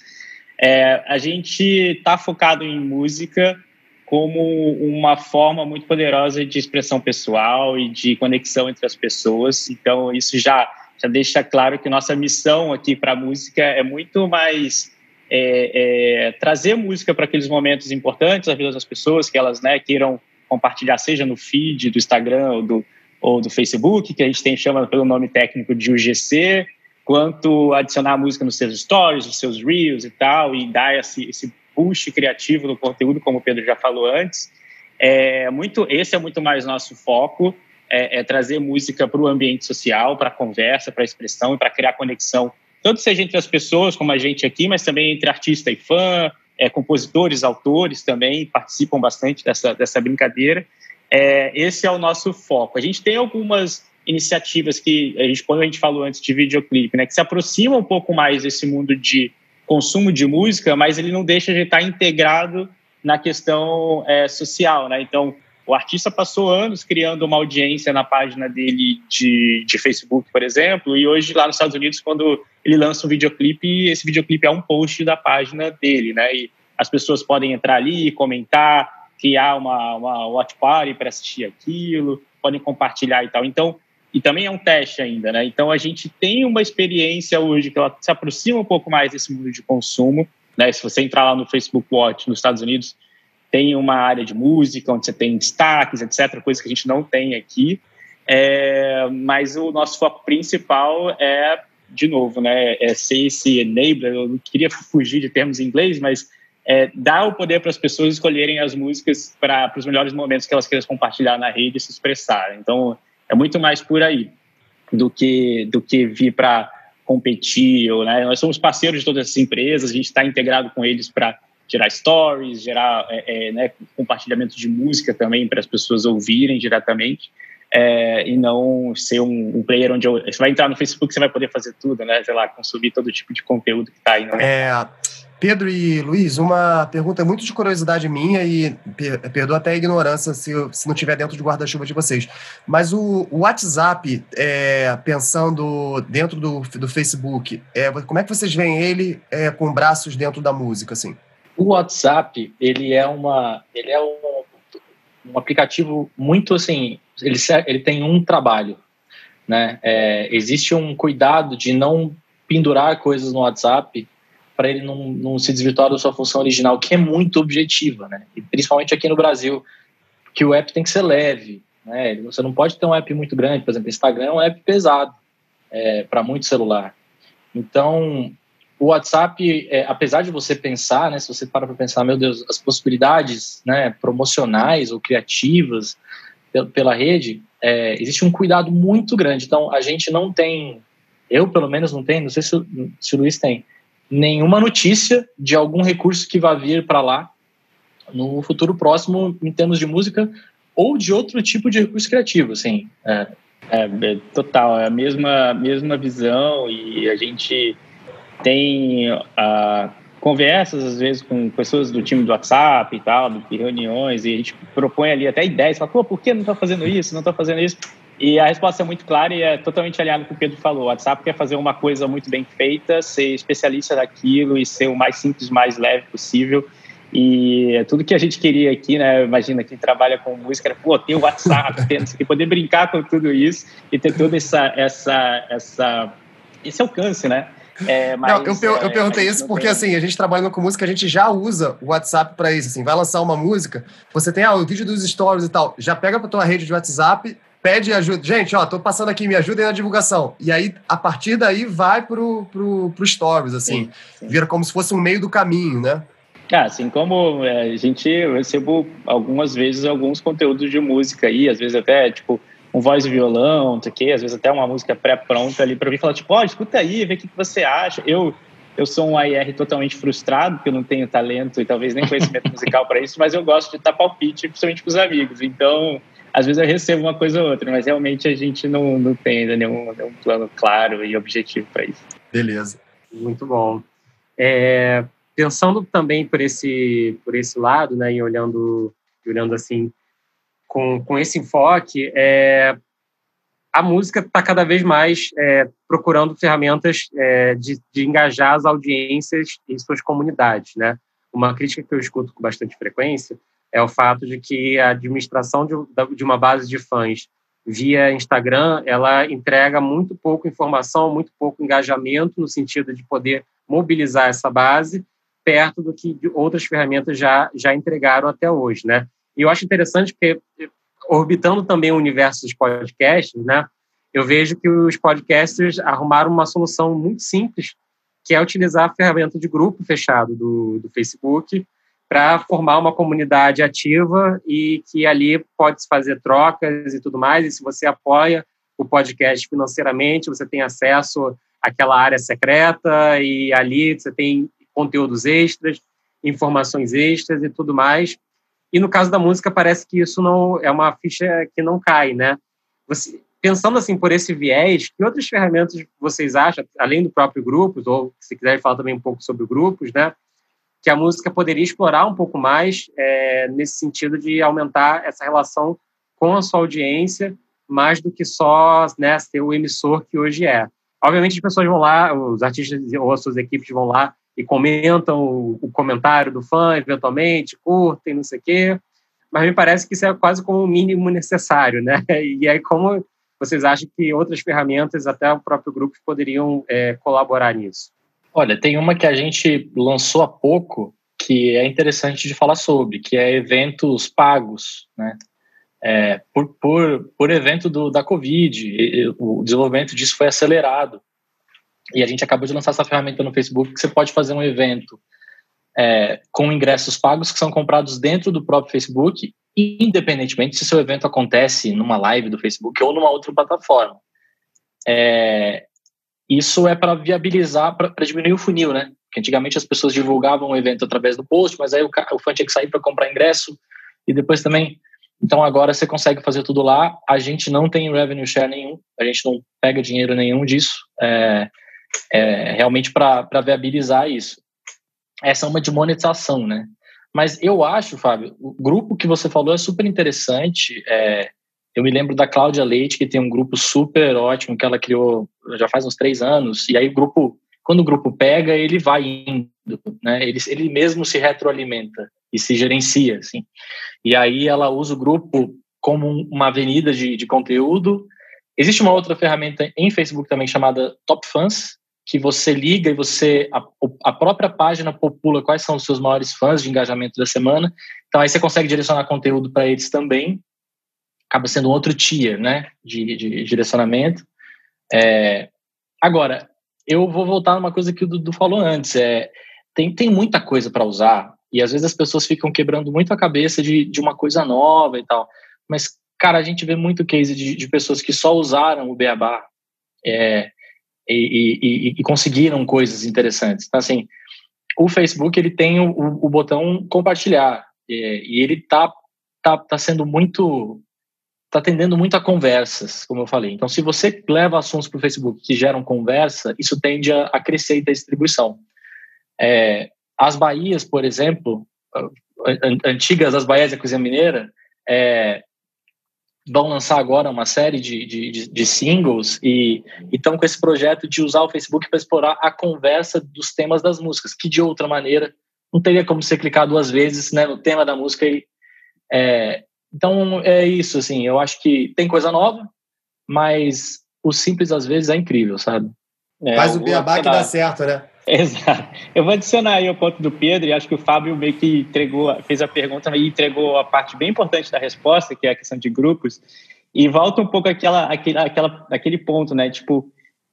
é, a gente está focado em música como uma forma muito poderosa de expressão pessoal e de conexão entre as pessoas. Então, isso já, já deixa claro que nossa missão aqui para a música é muito mais é, é, trazer música para aqueles momentos importantes da vida das pessoas, que elas né, queiram compartilhar, seja no feed do Instagram ou do, ou do Facebook, que a gente tem chama pelo nome técnico de UGC, quanto adicionar música nos seus stories, nos seus reels e tal, e dar esse, esse push criativo no conteúdo, como o Pedro já falou antes. É muito, esse é muito mais nosso foco, é, é trazer música para o ambiente social, para a conversa, para a expressão e para criar conexão, tanto seja entre as pessoas, como a gente aqui, mas também entre artista e fã, é, compositores, autores também participam bastante dessa, dessa brincadeira. É, esse é o nosso foco. A gente tem algumas iniciativas que a gente, quando a gente falou antes de videoclipe, né, que se aproximam um pouco mais desse mundo de consumo de música, mas ele não deixa de estar integrado na questão é, social, né? Então, o artista passou anos criando uma audiência na página dele de, de Facebook, por exemplo, e hoje lá nos Estados Unidos, quando ele lança um videoclipe, esse videoclipe é um post da página dele, né? E as pessoas podem entrar ali, comentar, criar uma, uma watch party para assistir aquilo, podem compartilhar e tal. Então, e também é um teste ainda, né? Então a gente tem uma experiência hoje que ela se aproxima um pouco mais desse mundo de consumo, né? Se você entrar lá no Facebook Watch nos Estados Unidos, tem uma área de música onde você tem destaques, etc, coisa que a gente não tem aqui. É, mas o nosso foco principal é, de novo, né, é ser esse enabler. Eu não queria fugir de termos em inglês, mas é, dar o poder para as pessoas escolherem as músicas para os melhores momentos que elas queiram compartilhar na rede e se expressar. Então, é muito mais por aí do que, do que vir para competir. Ou, né? Nós somos parceiros de todas essas empresas, a gente está integrado com eles para gerar stories, gerar é, é, né, compartilhamento de música também para as pessoas ouvirem diretamente. É, e não ser um, um, player onde eu, você vai entrar no Facebook, você vai poder fazer tudo, né? Sei lá, consumir todo tipo de conteúdo que está aí. Né? É, Pedro e Luiz, uma pergunta muito de curiosidade minha e per perdoa até a ignorância se, se não estiver dentro de guarda-chuva de vocês. Mas o, o WhatsApp, é, pensando dentro do, do Facebook, é, como é que vocês veem ele é, com braços dentro da música, assim? O WhatsApp, ele é uma, ele é um, um aplicativo muito assim, ele, ele tem um trabalho, né? É, existe um cuidado de não pendurar coisas no WhatsApp para ele não, não se desvirtuar da sua função original, que é muito objetiva, né? E principalmente aqui no Brasil, que o app tem que ser leve, né? Você não pode ter um app muito grande, por exemplo, Instagram é um app pesado é, para muito celular. Então, o WhatsApp, é, apesar de você pensar, né, se você para para pensar, meu Deus, as possibilidades né, promocionais ou criativas pela rede, é, existe um cuidado muito grande. Então, a gente não tem, eu pelo menos não tenho, não sei se, se o Luiz tem, nenhuma notícia de algum recurso que vai vir para lá no futuro próximo em termos de música ou de outro tipo de recurso criativo, assim. É, é, é total, é a mesma, mesma visão e a gente tem uh, conversas, às vezes, com pessoas do time do WhatsApp e tal, de reuniões, e a gente propõe ali até ideias, fala, pô, por que não está fazendo isso, não está fazendo isso? E a resposta é muito clara e é totalmente alinhada com o que o Pedro falou. O WhatsApp quer fazer uma coisa muito bem feita, ser especialista daquilo e ser o mais simples, mais leve possível. E é tudo que a gente queria aqui, né? Imagina quem trabalha com música, era, pô, ter o WhatsApp, ter, poder brincar com tudo isso e ter todo essa, essa, essa, esse alcance, né? É, mas, não, eu, eu é, perguntei isso porque, tem... assim, a gente trabalhando com música, a gente já usa o WhatsApp para isso. Assim, vai lançar uma música, você tem ah, o vídeo dos stories e tal, já pega para tua rede de WhatsApp, pede ajuda. Gente, ó, tô passando aqui, me ajudem na divulgação. E aí, a partir daí, vai pro, pro, pro stories, assim. Sim, sim. Vira como se fosse um meio do caminho, né? Ah, assim como é, a gente recebo algumas vezes alguns conteúdos de música aí, às vezes até, tipo, um voz e violão, não sei o quê, às vezes até uma música pré-pronta ali para mim falar, tipo, ó, oh, escuta aí, vê o que, que você acha. Eu, eu sou um AR totalmente frustrado, porque eu não tenho talento e talvez nem conhecimento musical para isso, mas eu gosto de dar palpite, principalmente com os amigos. Então, às vezes eu recebo uma coisa ou outra, mas realmente a gente não, não tem ainda nenhum, nenhum plano claro e objetivo para isso. Beleza. Muito bom. É, pensando também por esse, por esse lado, né, e olhando, olhando assim com, com esse enfoque, é, a música está cada vez mais é, procurando ferramentas é, de, de, engajar as audiências em suas comunidades, né? Uma crítica que eu escuto com bastante frequência é o fato de que a administração de, de uma base de fãs via Instagram, ela entrega muito pouco informação, muito pouco engajamento no sentido de poder mobilizar essa base perto do que outras ferramentas já já entregaram até hoje, né? E eu acho interessante porque, orbitando também o universo dos podcasts, né, eu vejo que os podcasters arrumaram uma solução muito simples, que é utilizar a ferramenta de grupo fechado do, do Facebook para formar uma comunidade ativa e que ali pode se fazer trocas e tudo mais. E se você apoia o podcast financeiramente, você tem acesso àquela área secreta e ali você tem conteúdos extras, informações extras e tudo mais. E no caso da música, parece que isso não é uma ficha que não cai, né? Você, pensando assim por esse viés, que outras ferramentas vocês acham, além do próprio grupos, ou se quiser falar também um pouco sobre grupos, né? Que a música poderia explorar um pouco mais é, nesse sentido de aumentar essa relação com a sua audiência, mais do que só né, ser o emissor que hoje é. Obviamente as pessoas vão lá, os artistas ou as suas equipes vão lá e comentam o, o comentário do fã, eventualmente, curtem, não sei o quê, mas me parece que isso é quase como o mínimo necessário, né? E aí, como vocês acham que outras ferramentas, até o próprio grupo, poderiam é, colaborar nisso? Olha, tem uma que a gente lançou há pouco que é interessante de falar sobre, que é eventos pagos, né? É, por, por, por evento do, da Covid, o desenvolvimento disso foi acelerado. E a gente acabou de lançar essa ferramenta no Facebook que você pode fazer um evento é, com ingressos pagos que são comprados dentro do próprio Facebook, independentemente se seu evento acontece numa live do Facebook ou numa outra plataforma. É, isso é para viabilizar, para diminuir o funil, né? Porque antigamente as pessoas divulgavam o evento através do post, mas aí o, o fã tinha que sair para comprar ingresso e depois também. Então agora você consegue fazer tudo lá. A gente não tem revenue share nenhum, a gente não pega dinheiro nenhum disso. É, é, realmente para viabilizar isso. Essa é uma de monetização, né? Mas eu acho, Fábio, o grupo que você falou é super interessante. É, eu me lembro da Cláudia Leite, que tem um grupo super ótimo que ela criou já faz uns três anos. E aí o grupo, quando o grupo pega, ele vai indo, né? Ele, ele mesmo se retroalimenta e se gerencia, assim. E aí ela usa o grupo como uma avenida de, de conteúdo. Existe uma outra ferramenta em Facebook também chamada Top Fans, que você liga e você a, a, própria página popula quais são os seus maiores fãs de engajamento da semana. Então aí você consegue direcionar conteúdo para eles também. Acaba sendo um outro tier, né, de, de direcionamento. É, agora, eu vou voltar numa coisa que o Dudu falou antes. É, tem, tem muita coisa para usar, e às vezes as pessoas ficam quebrando muito a cabeça de, de uma coisa nova e tal. Mas, cara, a gente vê muito case de, de pessoas que só usaram o Beabá é, e, e, e, conseguiram coisas interessantes. Então, assim, o Facebook ele tem o, o botão compartilhar é, e ele tá, tá, tá sendo muito está tendendo muito a conversas, como eu falei. Então, se você leva assuntos para o Facebook que geram conversa, isso tende a, a crescer da distribuição. É, as Bahias, por exemplo, antigas, as Bahias da Cozinha Mineira, é, vão lançar agora uma série de, de, de singles e estão com esse projeto de usar o Facebook para explorar a conversa dos temas das músicas, que de outra maneira não teria como você clicar duas vezes né, no tema da música. E, é, então é isso, assim, eu acho que tem coisa nova, mas o simples às vezes é incrível, sabe? É, Faz o beabá que dá certo, né? Exato. Eu vou adicionar aí o ponto do Pedro, e acho que o Fábio meio que entregou, fez a pergunta e entregou a parte bem importante da resposta, que é a questão de grupos, e volta um pouco aquela, aquele, aquela, aquele ponto, né? Tipo,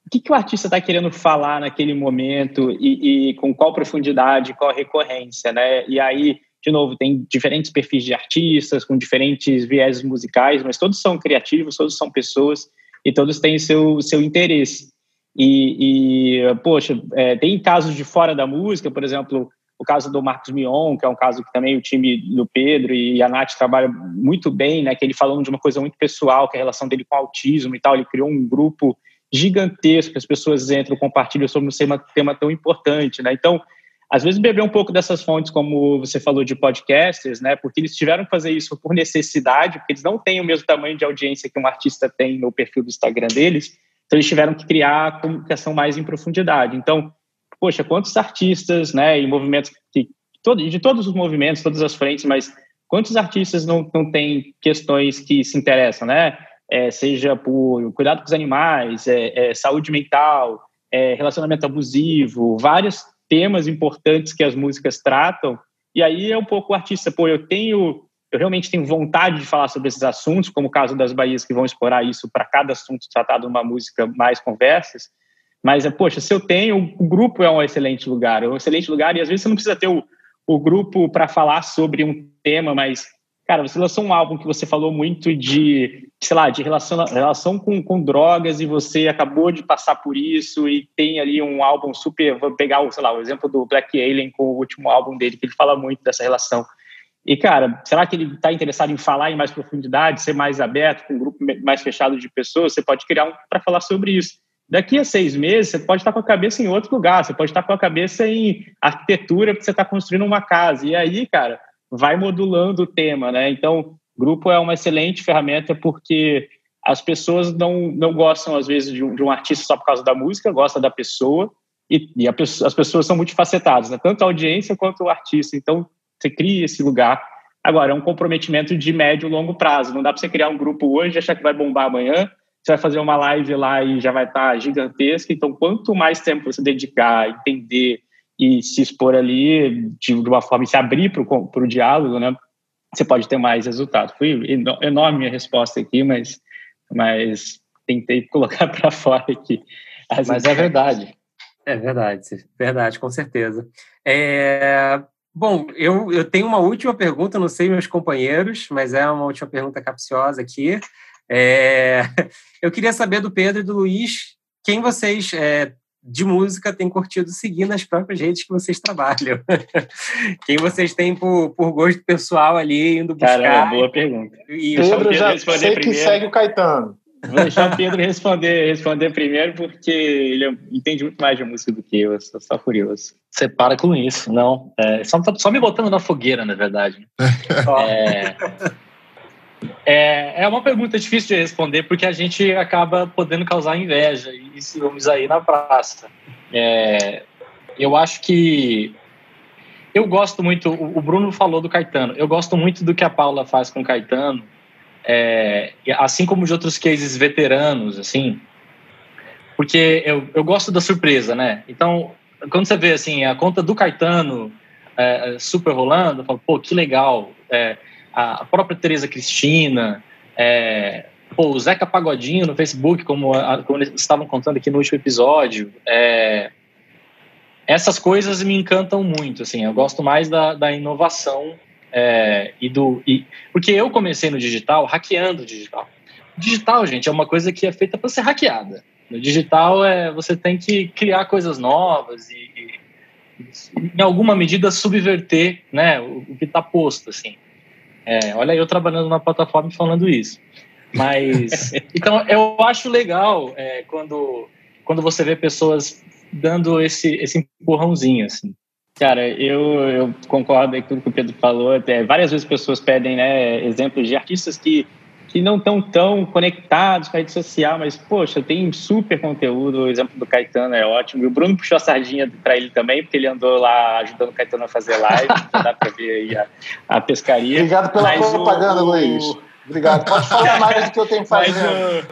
o que, que o artista está querendo falar naquele momento e, e, com qual profundidade, qual recorrência, né? E aí, de novo, tem diferentes perfis de artistas, com diferentes viés musicais, mas todos são criativos, todos são pessoas e todos têm seu, seu interesse. E, e poxa, é, tem casos de fora da música, por exemplo, o caso do Marcos Mion, que é um caso que também o time do Pedro e a Nath trabalham muito bem, né? Que ele falando de uma coisa muito pessoal, que é a relação dele com o autismo e tal. Ele criou um grupo gigantesco, as pessoas entram, compartilham sobre um tema tão importante, né? Então, às vezes beber um pouco dessas fontes, como você falou de podcasters, né? Porque eles tiveram que fazer isso por necessidade, porque eles não têm o mesmo tamanho de audiência que um artista tem no perfil do Instagram deles. Então, eles tiveram que criar a comunicação mais em profundidade. Então, poxa, quantos artistas, né, e movimentos que de todos os movimentos, todas as frentes, mas quantos artistas não, não têm questões que se interessam, né? É, seja por cuidado com os animais, é, é, saúde mental, é, relacionamento abusivo, vários temas importantes que as músicas tratam. E aí é um pouco o artista, pô, eu tenho eu realmente tenho vontade de falar sobre esses assuntos, como o caso das Bahias, que vão explorar isso para cada assunto tratado numa música, mais conversas. Mas, poxa, se eu tenho, o grupo é um excelente lugar, é um excelente lugar, e às vezes você não precisa ter o, o grupo para falar sobre um tema, mas, cara, você lançou um álbum que você falou muito de, sei lá, de relação, relação com, com drogas, e você acabou de passar por isso, e tem ali um álbum super. Vou pegar, sei lá, o exemplo do Black Alien com o último álbum dele, que ele fala muito dessa relação e, cara, será que ele está interessado em falar em mais profundidade, ser mais aberto, com um grupo mais fechado de pessoas? Você pode criar um para falar sobre isso. Daqui a seis meses, você pode estar com a cabeça em outro lugar, você pode estar com a cabeça em arquitetura, porque você está construindo uma casa. E aí, cara, vai modulando o tema, né? Então, grupo é uma excelente ferramenta porque as pessoas não, não gostam, às vezes, de um, de um artista só por causa da música, gosta da pessoa, e, e as pessoas são multifacetadas, né? tanto a audiência quanto o artista. Então, você cria esse lugar. Agora, é um comprometimento de médio e longo prazo. Não dá para você criar um grupo hoje e achar que vai bombar amanhã. Você vai fazer uma live lá e já vai estar tá gigantesca. Então, quanto mais tempo você dedicar, entender e se expor ali de, uma forma e se abrir para o diálogo, né? Você pode ter mais resultado. Foi enorme a resposta aqui, mas, mas tentei colocar para fora aqui. mas é verdade. É verdade, verdade, com certeza. É, Bom, eu, eu tenho uma última pergunta, não sei meus companheiros, mas é uma última pergunta capciosa aqui. É, eu queria saber do Pedro e do Luiz quem vocês é, de música têm curtido seguir nas próprias redes que vocês trabalham. quem vocês têm por, por gosto pessoal ali, indo buscar. Caramba, boa pergunta. E Pedro já sei que segue o Caetano. Vou deixar o Pedro responder, responder primeiro, porque ele entende muito mais de música do que eu, eu sou só curioso. Você para com isso, não. É, só, só me botando na fogueira, na verdade. é, é, é, uma pergunta difícil de responder, porque a gente acaba podendo causar inveja e ciúmes aí na praça. É, eu acho que. Eu gosto muito. O Bruno falou do Caetano. Eu gosto muito do que a Paula faz com o Caetano é, assim como de outros cases veteranos, assim, porque eu, eu gosto da surpresa, né? Então, quando você vê assim a conta do Caetano é, super rolando, eu falo, pô, que legal. É, a própria Tereza Cristina, é, pô, o Zeca Pagodinho no Facebook, como, a, como eles estavam contando aqui no último episódio, é, essas coisas me encantam muito, assim, eu gosto mais da, da inovação é, e do... E, porque eu comecei no digital hackeando o digital. Digital, gente, é uma coisa que é feita para ser hackeada. No digital, é, você tem que criar coisas novas e, e em alguma medida, subverter né, o, o que está posto, assim. É, olha eu trabalhando na plataforma falando isso. Mas, então, eu acho legal é, quando, quando você vê pessoas dando esse, esse empurrãozinho, assim. Cara, eu, eu concordo com tudo que o Pedro falou. Até várias vezes pessoas pedem né, exemplos de artistas que, que não estão tão conectados com a rede social, mas, poxa, tem super conteúdo. O exemplo do Caetano é ótimo. E o Bruno puxou a sardinha para ele também, porque ele andou lá ajudando o Caetano a fazer live. então dá para ver aí a, a pescaria. Obrigado pela mas propaganda, o, Luiz. Obrigado. Pode falar mais do que eu tenho fazendo.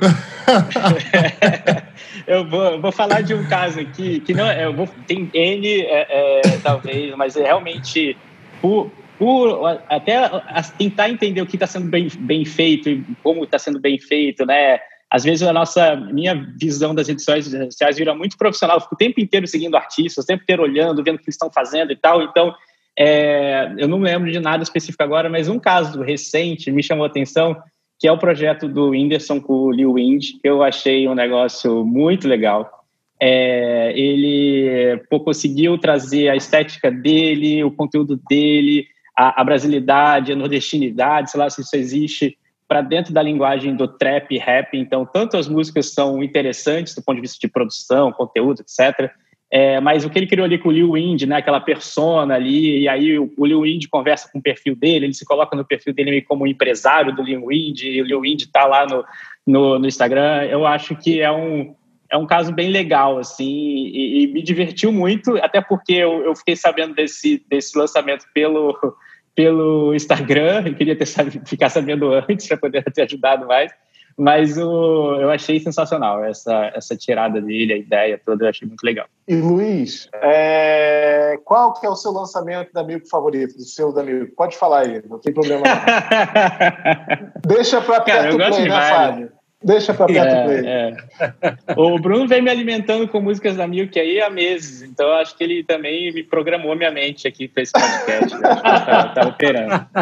eu vou, vou falar de um caso aqui que não é, eu vou, tem N é, é, talvez, mas é realmente por, por até tentar entender o que está sendo bem, bem feito e como está sendo bem feito, né? Às vezes a nossa minha visão das redes sociais vira muito profissional, eu fico o tempo inteiro seguindo artistas, o tempo inteiro olhando, vendo o que eles estão fazendo e tal. Então, é, eu não lembro de nada específico agora, mas um caso recente me chamou a atenção que é o projeto do Whindersson com o Lil Wind, que eu achei um negócio muito legal. É, ele pô, conseguiu trazer a estética dele, o conteúdo dele, a, a brasilidade, a nordestinidade, sei lá se isso existe, para dentro da linguagem do trap e rap. Então, tanto as músicas são interessantes do ponto de vista de produção, conteúdo, etc., é, mas o que ele criou ali com o Lil Wind, né, aquela persona ali, e aí o, o Lil Wind conversa com o perfil dele, ele se coloca no perfil dele como empresário do Lil Wind, e o Lil Wind está lá no, no, no, Instagram. Eu acho que é um, é um caso bem legal, assim, e, e me divertiu muito, até porque eu, eu, fiquei sabendo desse, desse lançamento pelo, pelo Instagram, eu queria ter ficar sabendo antes para poder ter ajudado mais. Mas o, eu achei sensacional essa, essa tirada dele, a ideia toda, eu achei muito legal. E Luiz, é... qual que é o seu lançamento da Milk favorito, do seu da Milk? Pode falar aí, não tem problema Deixa para perto Cara, play, né, Fábio? Deixa para perto é, play. É. O Bruno vem me alimentando com músicas da Milk aí há meses, então eu acho que ele também me programou minha mente aqui para esse podcast. Né? Tá, tá operando.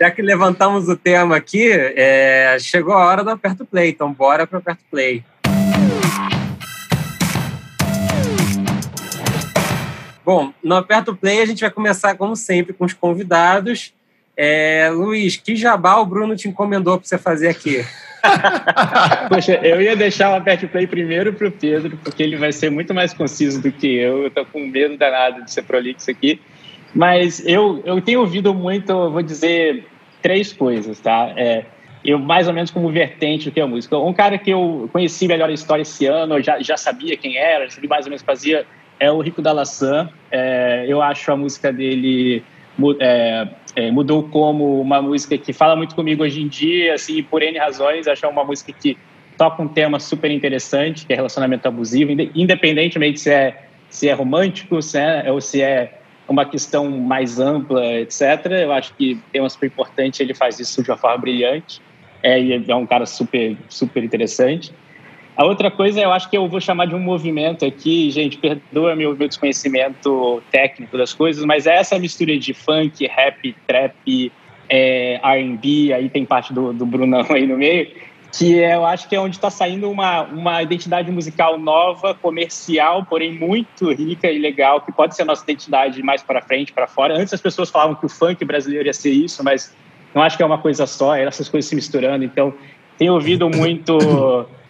Já que levantamos o tema aqui, é, chegou a hora do aperto play, então bora para o aperto play. Bom, no aperto play a gente vai começar, como sempre, com os convidados. É, Luiz, que jabá o Bruno te encomendou para você fazer aqui? Poxa, eu ia deixar o aperto play primeiro para o Pedro, porque ele vai ser muito mais conciso do que eu. Eu estou com medo danado de ser prolixo aqui. Mas eu, eu tenho ouvido muito, vou dizer, três coisas, tá? É, eu, mais ou menos como vertente do que é a música. Um cara que eu conheci melhor a história esse ano, eu já, já sabia quem era, já sabia mais ou menos fazia, é o Rico da Laçã. É, eu acho a música dele é, é, mudou como uma música que fala muito comigo hoje em dia, assim, por N razões. Acho uma música que toca um tema super interessante, que é relacionamento abusivo, independentemente se é, se é romântico se é, ou se é uma questão mais ampla, etc. Eu acho que tema super importante, ele faz isso de uma forma brilhante. É, é um cara super, super interessante. A outra coisa, eu acho que eu vou chamar de um movimento aqui, gente, perdoa meu, meu desconhecimento técnico das coisas, mas é essa mistura de funk, rap, trap, é, R&B, aí tem parte do, do Brunão aí no meio, que eu acho que é onde está saindo uma, uma identidade musical nova, comercial, porém muito rica e legal, que pode ser a nossa identidade mais para frente, para fora. Antes as pessoas falavam que o funk brasileiro ia ser isso, mas não acho que é uma coisa só, é essas coisas se misturando. Então, tenho ouvido muito,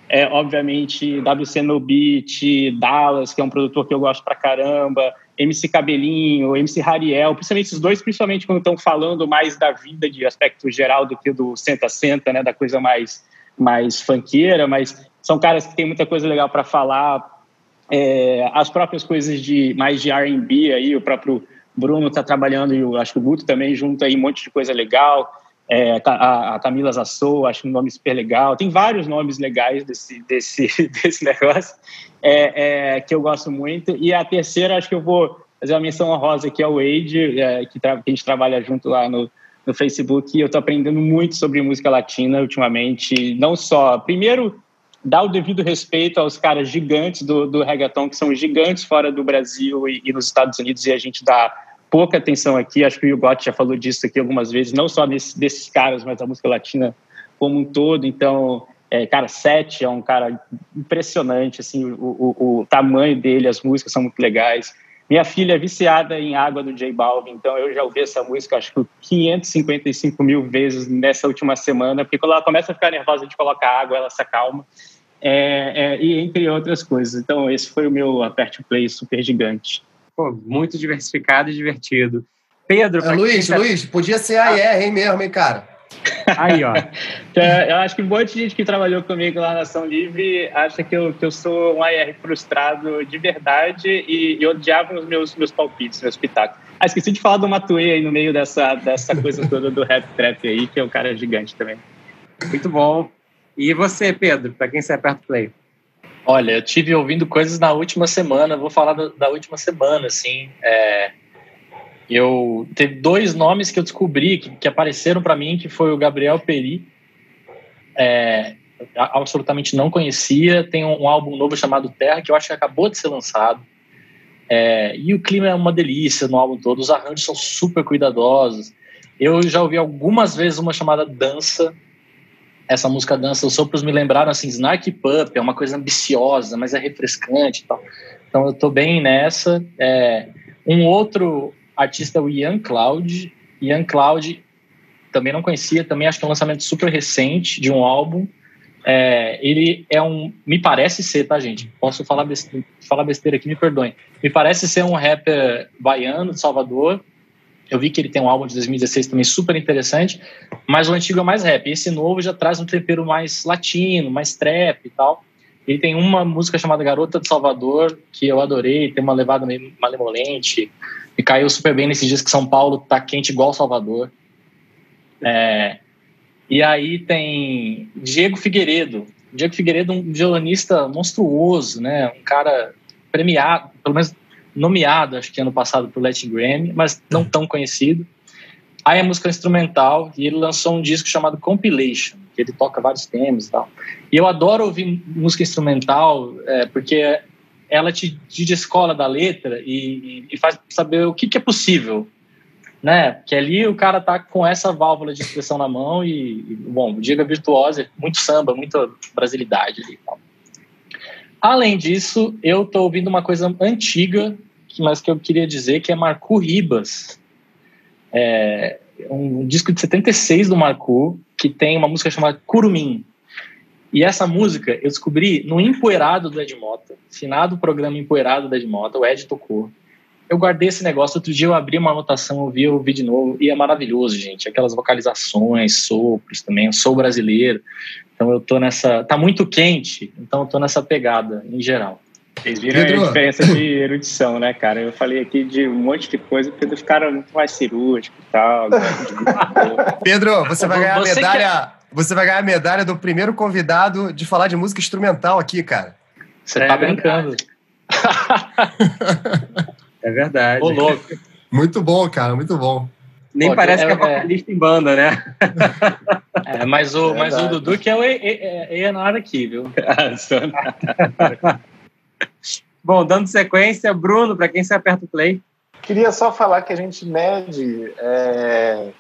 é, obviamente, WC No Beat, Dallas, que é um produtor que eu gosto pra caramba, MC Cabelinho, MC Rariel, principalmente esses dois, principalmente quando estão falando mais da vida de aspecto geral do que do senta-senta, né, da coisa mais mais funkeira, mas são caras que têm muita coisa legal para falar. É, as próprias coisas de mais de R&B aí, o próprio Bruno está trabalhando e eu acho que o Guto também junto aí um monte de coisa legal. É, a, a Camila Zassou, acho um nome super legal. Tem vários nomes legais desse, desse, desse negócio é, é, que eu gosto muito. E a terceira, acho que eu vou fazer uma menção honrosa aqui ao Wade, é, que, que, a gente trabalha junto lá no, no Facebook e eu estou aprendendo muito sobre música latina ultimamente. Não só, primeiro, dar o devido respeito aos caras gigantes do, do reggaeton, que são gigantes fora do Brasil e, e nos Estados Unidos, e a gente dá pouca atenção aqui. Acho que o Yugot já falou disso aqui algumas vezes, não só desse, desses caras, mas da música latina como um todo. Então, é, cara, Sete é um cara impressionante, assim, o, o, o, tamanho dele, as músicas são muito legais. Minha filha é viciada em Água do J Balvin, então eu já ouvi essa música acho que 555 mil vezes nessa última semana, porque quando ela começa a ficar nervosa, a gente coloca água, ela se acalma. É, é, e entre outras coisas. Então, esse foi o meu aperte play super gigante. Pô, muito diversificado e divertido. Pedro, é, Luiz, Luiz, podia ser a IR, hein, mesmo, hein, cara? Aí, ó. É, eu acho que um monte de gente que trabalhou comigo lá na Ação Livre acha que eu, que eu sou um AR frustrado de verdade e, e odiava os meus, meus palpites, meus pitacos. Ah, esqueci de falar do Matuê aí no meio dessa, dessa coisa toda do rap trap aí, que é um cara gigante também. Muito bom. E você, Pedro, para quem você aperta o play? Olha, eu tive ouvindo coisas na última semana, vou falar da, da última semana, assim. É, eu teve dois nomes que eu descobri que, que apareceram para mim, que foi o Gabriel Peri, é, absolutamente não conhecia. Tem um, um, álbum novo chamado Terra que eu acho que acabou de ser lançado. É, e o clima é uma delícia no álbum todo. Os arranjos são super cuidadosos. Eu já ouvi algumas vezes uma chamada Dança, essa música Dança os Sopros me lembraram assim, Snarky Pup, é uma coisa ambiciosa, mas é refrescante e tal. Então eu tô bem nessa. É, um outro artista é o Ian Cloud. Ian Cloud também não conhecia, também acho que é um lançamento super recente de um álbum. É, ele é um. Me parece ser, tá, gente? Posso falar besteira, falar besteira aqui, me perdoem. Me parece ser um rapper baiano de Salvador, eu vi que ele tem um álbum de 2016 também super interessante, mas o antigo é mais rap. Esse novo já traz um tempero mais latino, mais trap e tal. Ele tem uma música chamada Garota de Salvador, que eu adorei, tem uma levada meio malemolente, e caiu super bem nesses dias que São Paulo tá quente igual Salvador. É, e aí tem Diego Figueiredo. Diego Figueiredo, um violonista monstruoso, né? Um cara premiado, pelo menos nomeado, acho que ano passado, para o Latin Grammy, mas não tão conhecido. Aí a música instrumental, e ele lançou um disco chamado Compilation, que ele toca vários temas e tal. E eu adoro ouvir música instrumental, é, porque ela te, te descola da letra e, e, faz saber o que, que é possível, né? Porque ali o cara tá com essa válvula de expressão na mão e, e bom, o Diego é virtuoso, muito samba, muita brasilidade ali e tal. Além disso, eu tô ouvindo uma coisa antiga mas que eu queria dizer que é Marco Ribas. É um disco de 76 do Marco, que tem uma música chamada Curumim. E essa música eu descobri no Empoeirado do Ed Mota, finado programa Empoeirado do Ed Mota, o Ed tocou. Eu guardei esse negócio, outro dia eu abri uma anotação, ouvi, ouvi de novo, e é maravilhoso, gente. Aquelas vocalizações, sopros também, eu sou brasileiro, então eu tô nessa. Tá muito quente, então eu tô nessa pegada em geral. Vocês viram Pedro. a diferença de erudição, né, cara? Eu falei aqui de um monte de coisa, porque os caras muito mais cirúrgico e tal. Pedro, você vai ganhar a medalha. Você vai ganhar a medalha do primeiro convidado de falar de música instrumental aqui, cara. Você tá é tá brincando. é verdade. Ô, louco. Muito bom, cara, muito bom. Nem Pô, parece é, que é, é vocalista é... em banda, né? É, mas o, é mas o Dudu que é o Enar aqui, viu? Bom, dando sequência, Bruno, para quem você aperta o play? Queria só falar que a gente mede é,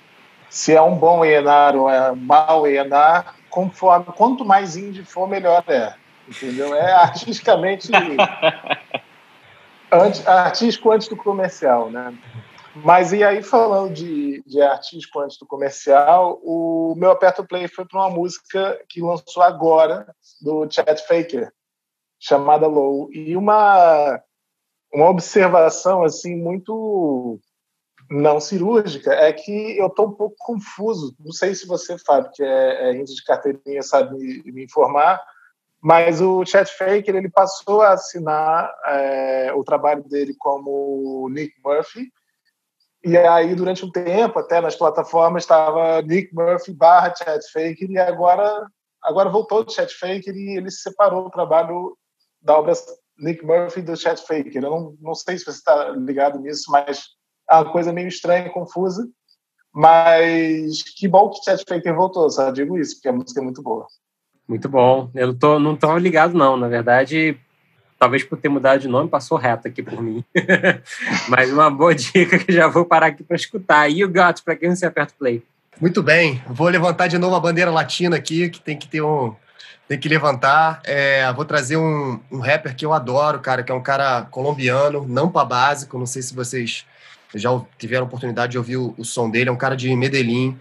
se é um bom Enar ou é um mau Enar, conforme quanto mais indie for, melhor é. Entendeu? É artisticamente antes, artístico antes do comercial, né? Mas e aí, falando de, de artístico antes do comercial, o meu aperto play foi para uma música que lançou agora, do Chet Faker, chamada Low. E uma, uma observação assim muito não cirúrgica é que eu estou um pouco confuso. Não sei se você, Fábio, que é, é índio de carteirinha, sabe me, me, informar, mas o Chet Faker ele passou a assinar é, o trabalho dele como Nick Murphy. E aí, durante um tempo, até nas plataformas, estava Nick Murphy barra Chet Faker, e agora, agora voltou o Chet Faker e ele separou o trabalho da obra Nick Murphy do Chet Faker. Eu não, não sei se você está ligado nisso, mas é uma coisa meio estranha, confusa. Mas que bom que Chet Faker voltou, só digo isso, porque a música é muito boa. Muito bom. Eu não tô, não tô ligado, não. Na verdade, talvez por ter mudado de nome, passou reto aqui por mim. Mas uma boa dica que já vou parar aqui para escutar. E o Gato, para quem você aperta o play? Muito bem. Vou levantar de novo a bandeira latina aqui, que tem que ter um. Tem que levantar. É, vou trazer um, um rapper que eu adoro, cara, que é um cara colombiano, não para básico. Não sei se vocês já tiveram oportunidade de ouvir o, o som dele. É um cara de Medellín.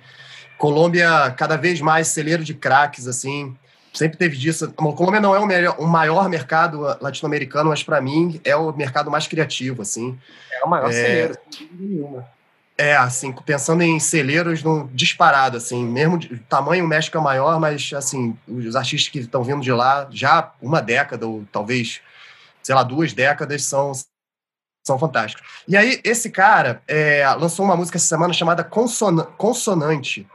Colômbia, cada vez mais celeiro de craques, assim. Sempre teve disso. A Colômbia não é o, melhor, o maior mercado latino-americano, mas para mim é o mercado mais criativo, assim. É o maior é... celeiro, sem nenhuma. É, assim, pensando em celeiros no disparado, assim, mesmo de, tamanho o México é maior, mas, assim, os artistas que estão vindo de lá, já uma década, ou talvez, sei lá, duas décadas, são, são fantásticos. E aí, esse cara é, lançou uma música essa semana chamada Conson Consonante,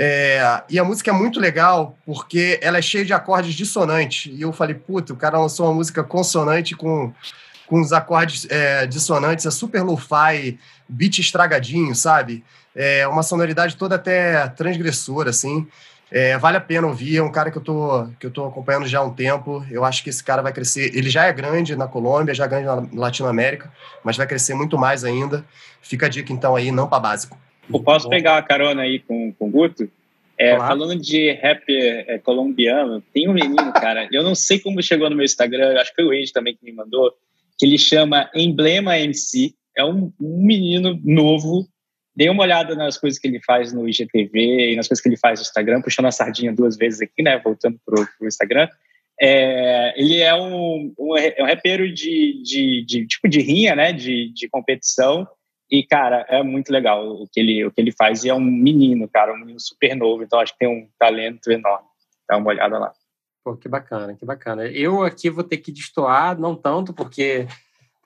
é, e a música é muito legal porque ela é cheia de acordes dissonantes. E eu falei, puta, o cara lançou uma música consonante com, com os acordes é, dissonantes, é super lo-fi, beat estragadinho, sabe? É uma sonoridade toda até transgressora, assim. É, vale a pena ouvir, é um cara que eu, tô, que eu tô acompanhando já há um tempo. Eu acho que esse cara vai crescer. Ele já é grande na Colômbia, já é grande na Latinoamérica, mas vai crescer muito mais ainda. Fica a dica, então, aí, não para básico. Eu posso pegar a carona aí com, com o Guto? É, falando de rap é, colombiano, tem um menino, cara, eu não sei como chegou no meu Instagram, acho que foi o Age também que me mandou, que ele chama Emblema MC. É um, um menino novo. Dê uma olhada nas coisas que ele faz no IGTV e nas coisas que ele faz no Instagram, puxando a sardinha duas vezes aqui, né? Voltando pro, pro Instagram. É, ele é um, um, é um rapero de, de, de, tipo de rinha, né? De, de competição. E, cara, é muito legal o que, ele, o que ele faz. E é um menino, cara, um menino super novo. Então, acho que tem um talento enorme. Dá uma olhada lá. Pô, que bacana, que bacana. Eu aqui vou ter que destoar, não tanto, porque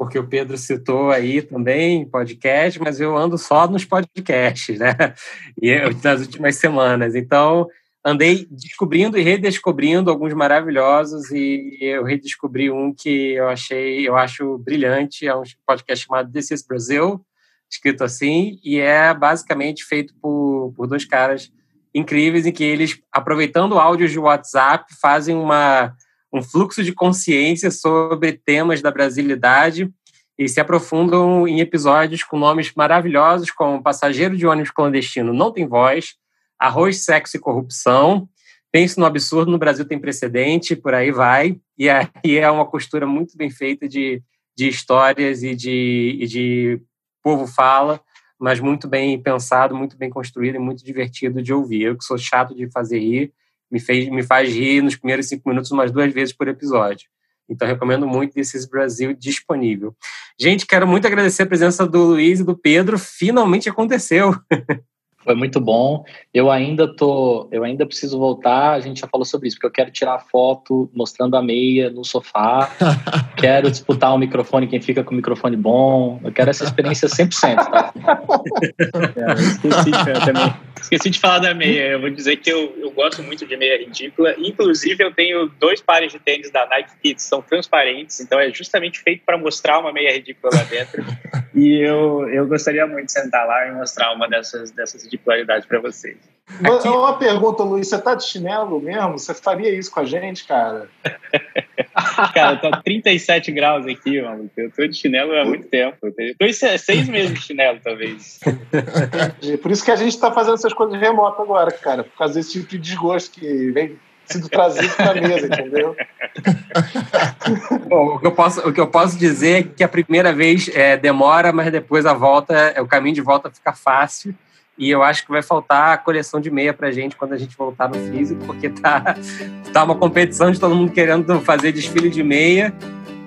porque o Pedro citou aí também podcast, mas eu ando só nos podcasts, né? E eu, nas últimas semanas. Então, andei descobrindo e redescobrindo alguns maravilhosos e eu redescobri um que eu achei, eu acho brilhante, é um podcast chamado This is Brazil, escrito assim, e é basicamente feito por, por dois caras incríveis em que eles, aproveitando áudios de WhatsApp, fazem uma, um fluxo de consciência sobre temas da brasilidade e se aprofundam em episódios com nomes maravilhosos como Passageiro de ônibus clandestino não tem voz, Arroz, Sexo e Corrupção, Penso no Absurdo, no Brasil tem precedente, por aí vai, e aí é uma costura muito bem feita de, de histórias e de, e de povo fala, mas muito bem pensado, muito bem construído e muito divertido de ouvir. Eu que sou chato de fazer rir, me, fez, me faz rir nos primeiros cinco minutos umas duas vezes por episódio. Então, recomendo muito This Brasil disponível. Gente, quero muito agradecer a presença do Luiz e do Pedro. Finalmente aconteceu. Foi muito bom. Eu ainda tô, eu ainda preciso voltar. A gente já falou sobre isso, porque eu quero tirar foto mostrando a meia no sofá. quero disputar o um microfone, quem fica com o microfone bom. Eu quero essa experiência 100%, tá? é, esqueci também. Esqueci de falar da meia. Eu vou dizer que eu, eu gosto muito de meia ridícula. Inclusive, eu tenho dois pares de tênis da Nike que são transparentes, então é justamente feito para mostrar uma meia ridícula lá dentro. e eu, eu gostaria muito de sentar lá e mostrar uma dessas, dessas ridicularidades para vocês. Aqui... Uma pergunta, Luiz, você tá de chinelo mesmo? Você faria isso com a gente, cara? cara, tá 37 graus aqui, mano. Eu tô de chinelo há muito tempo. Eu tô seis meses de chinelo, talvez. Por isso que a gente tá fazendo essas coisas remotas agora, cara. Por causa desse tipo de desgosto que vem sido trazido para a mesa, entendeu? Bom, o que, eu posso, o que eu posso dizer é que a primeira vez é, demora, mas depois a volta, o caminho de volta fica fácil. E eu acho que vai faltar a coleção de meia pra gente quando a gente voltar no físico, porque tá, tá uma competição de todo mundo querendo fazer desfile de meia.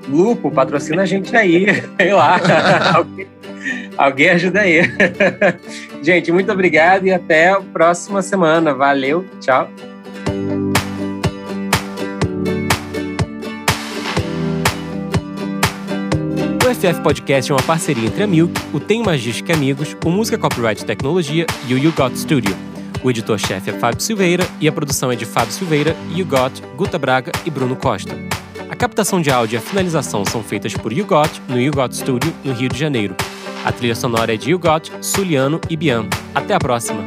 Lupo, patrocina a gente aí, sei lá. alguém, alguém ajuda aí. gente, muito obrigado e até a próxima semana. Valeu, tchau. O FF Podcast é uma parceria entre a Milk, o Tem Magística Amigos, o Música Copyright Tecnologia e o You Got Studio. O editor-chefe é Fábio Silveira e a produção é de Fábio Silveira, You Got, Guta Braga e Bruno Costa. A captação de áudio e a finalização são feitas por You Got no You Got Studio, no Rio de Janeiro. A trilha sonora é de You Got, Suliano e Bian. Até a próxima!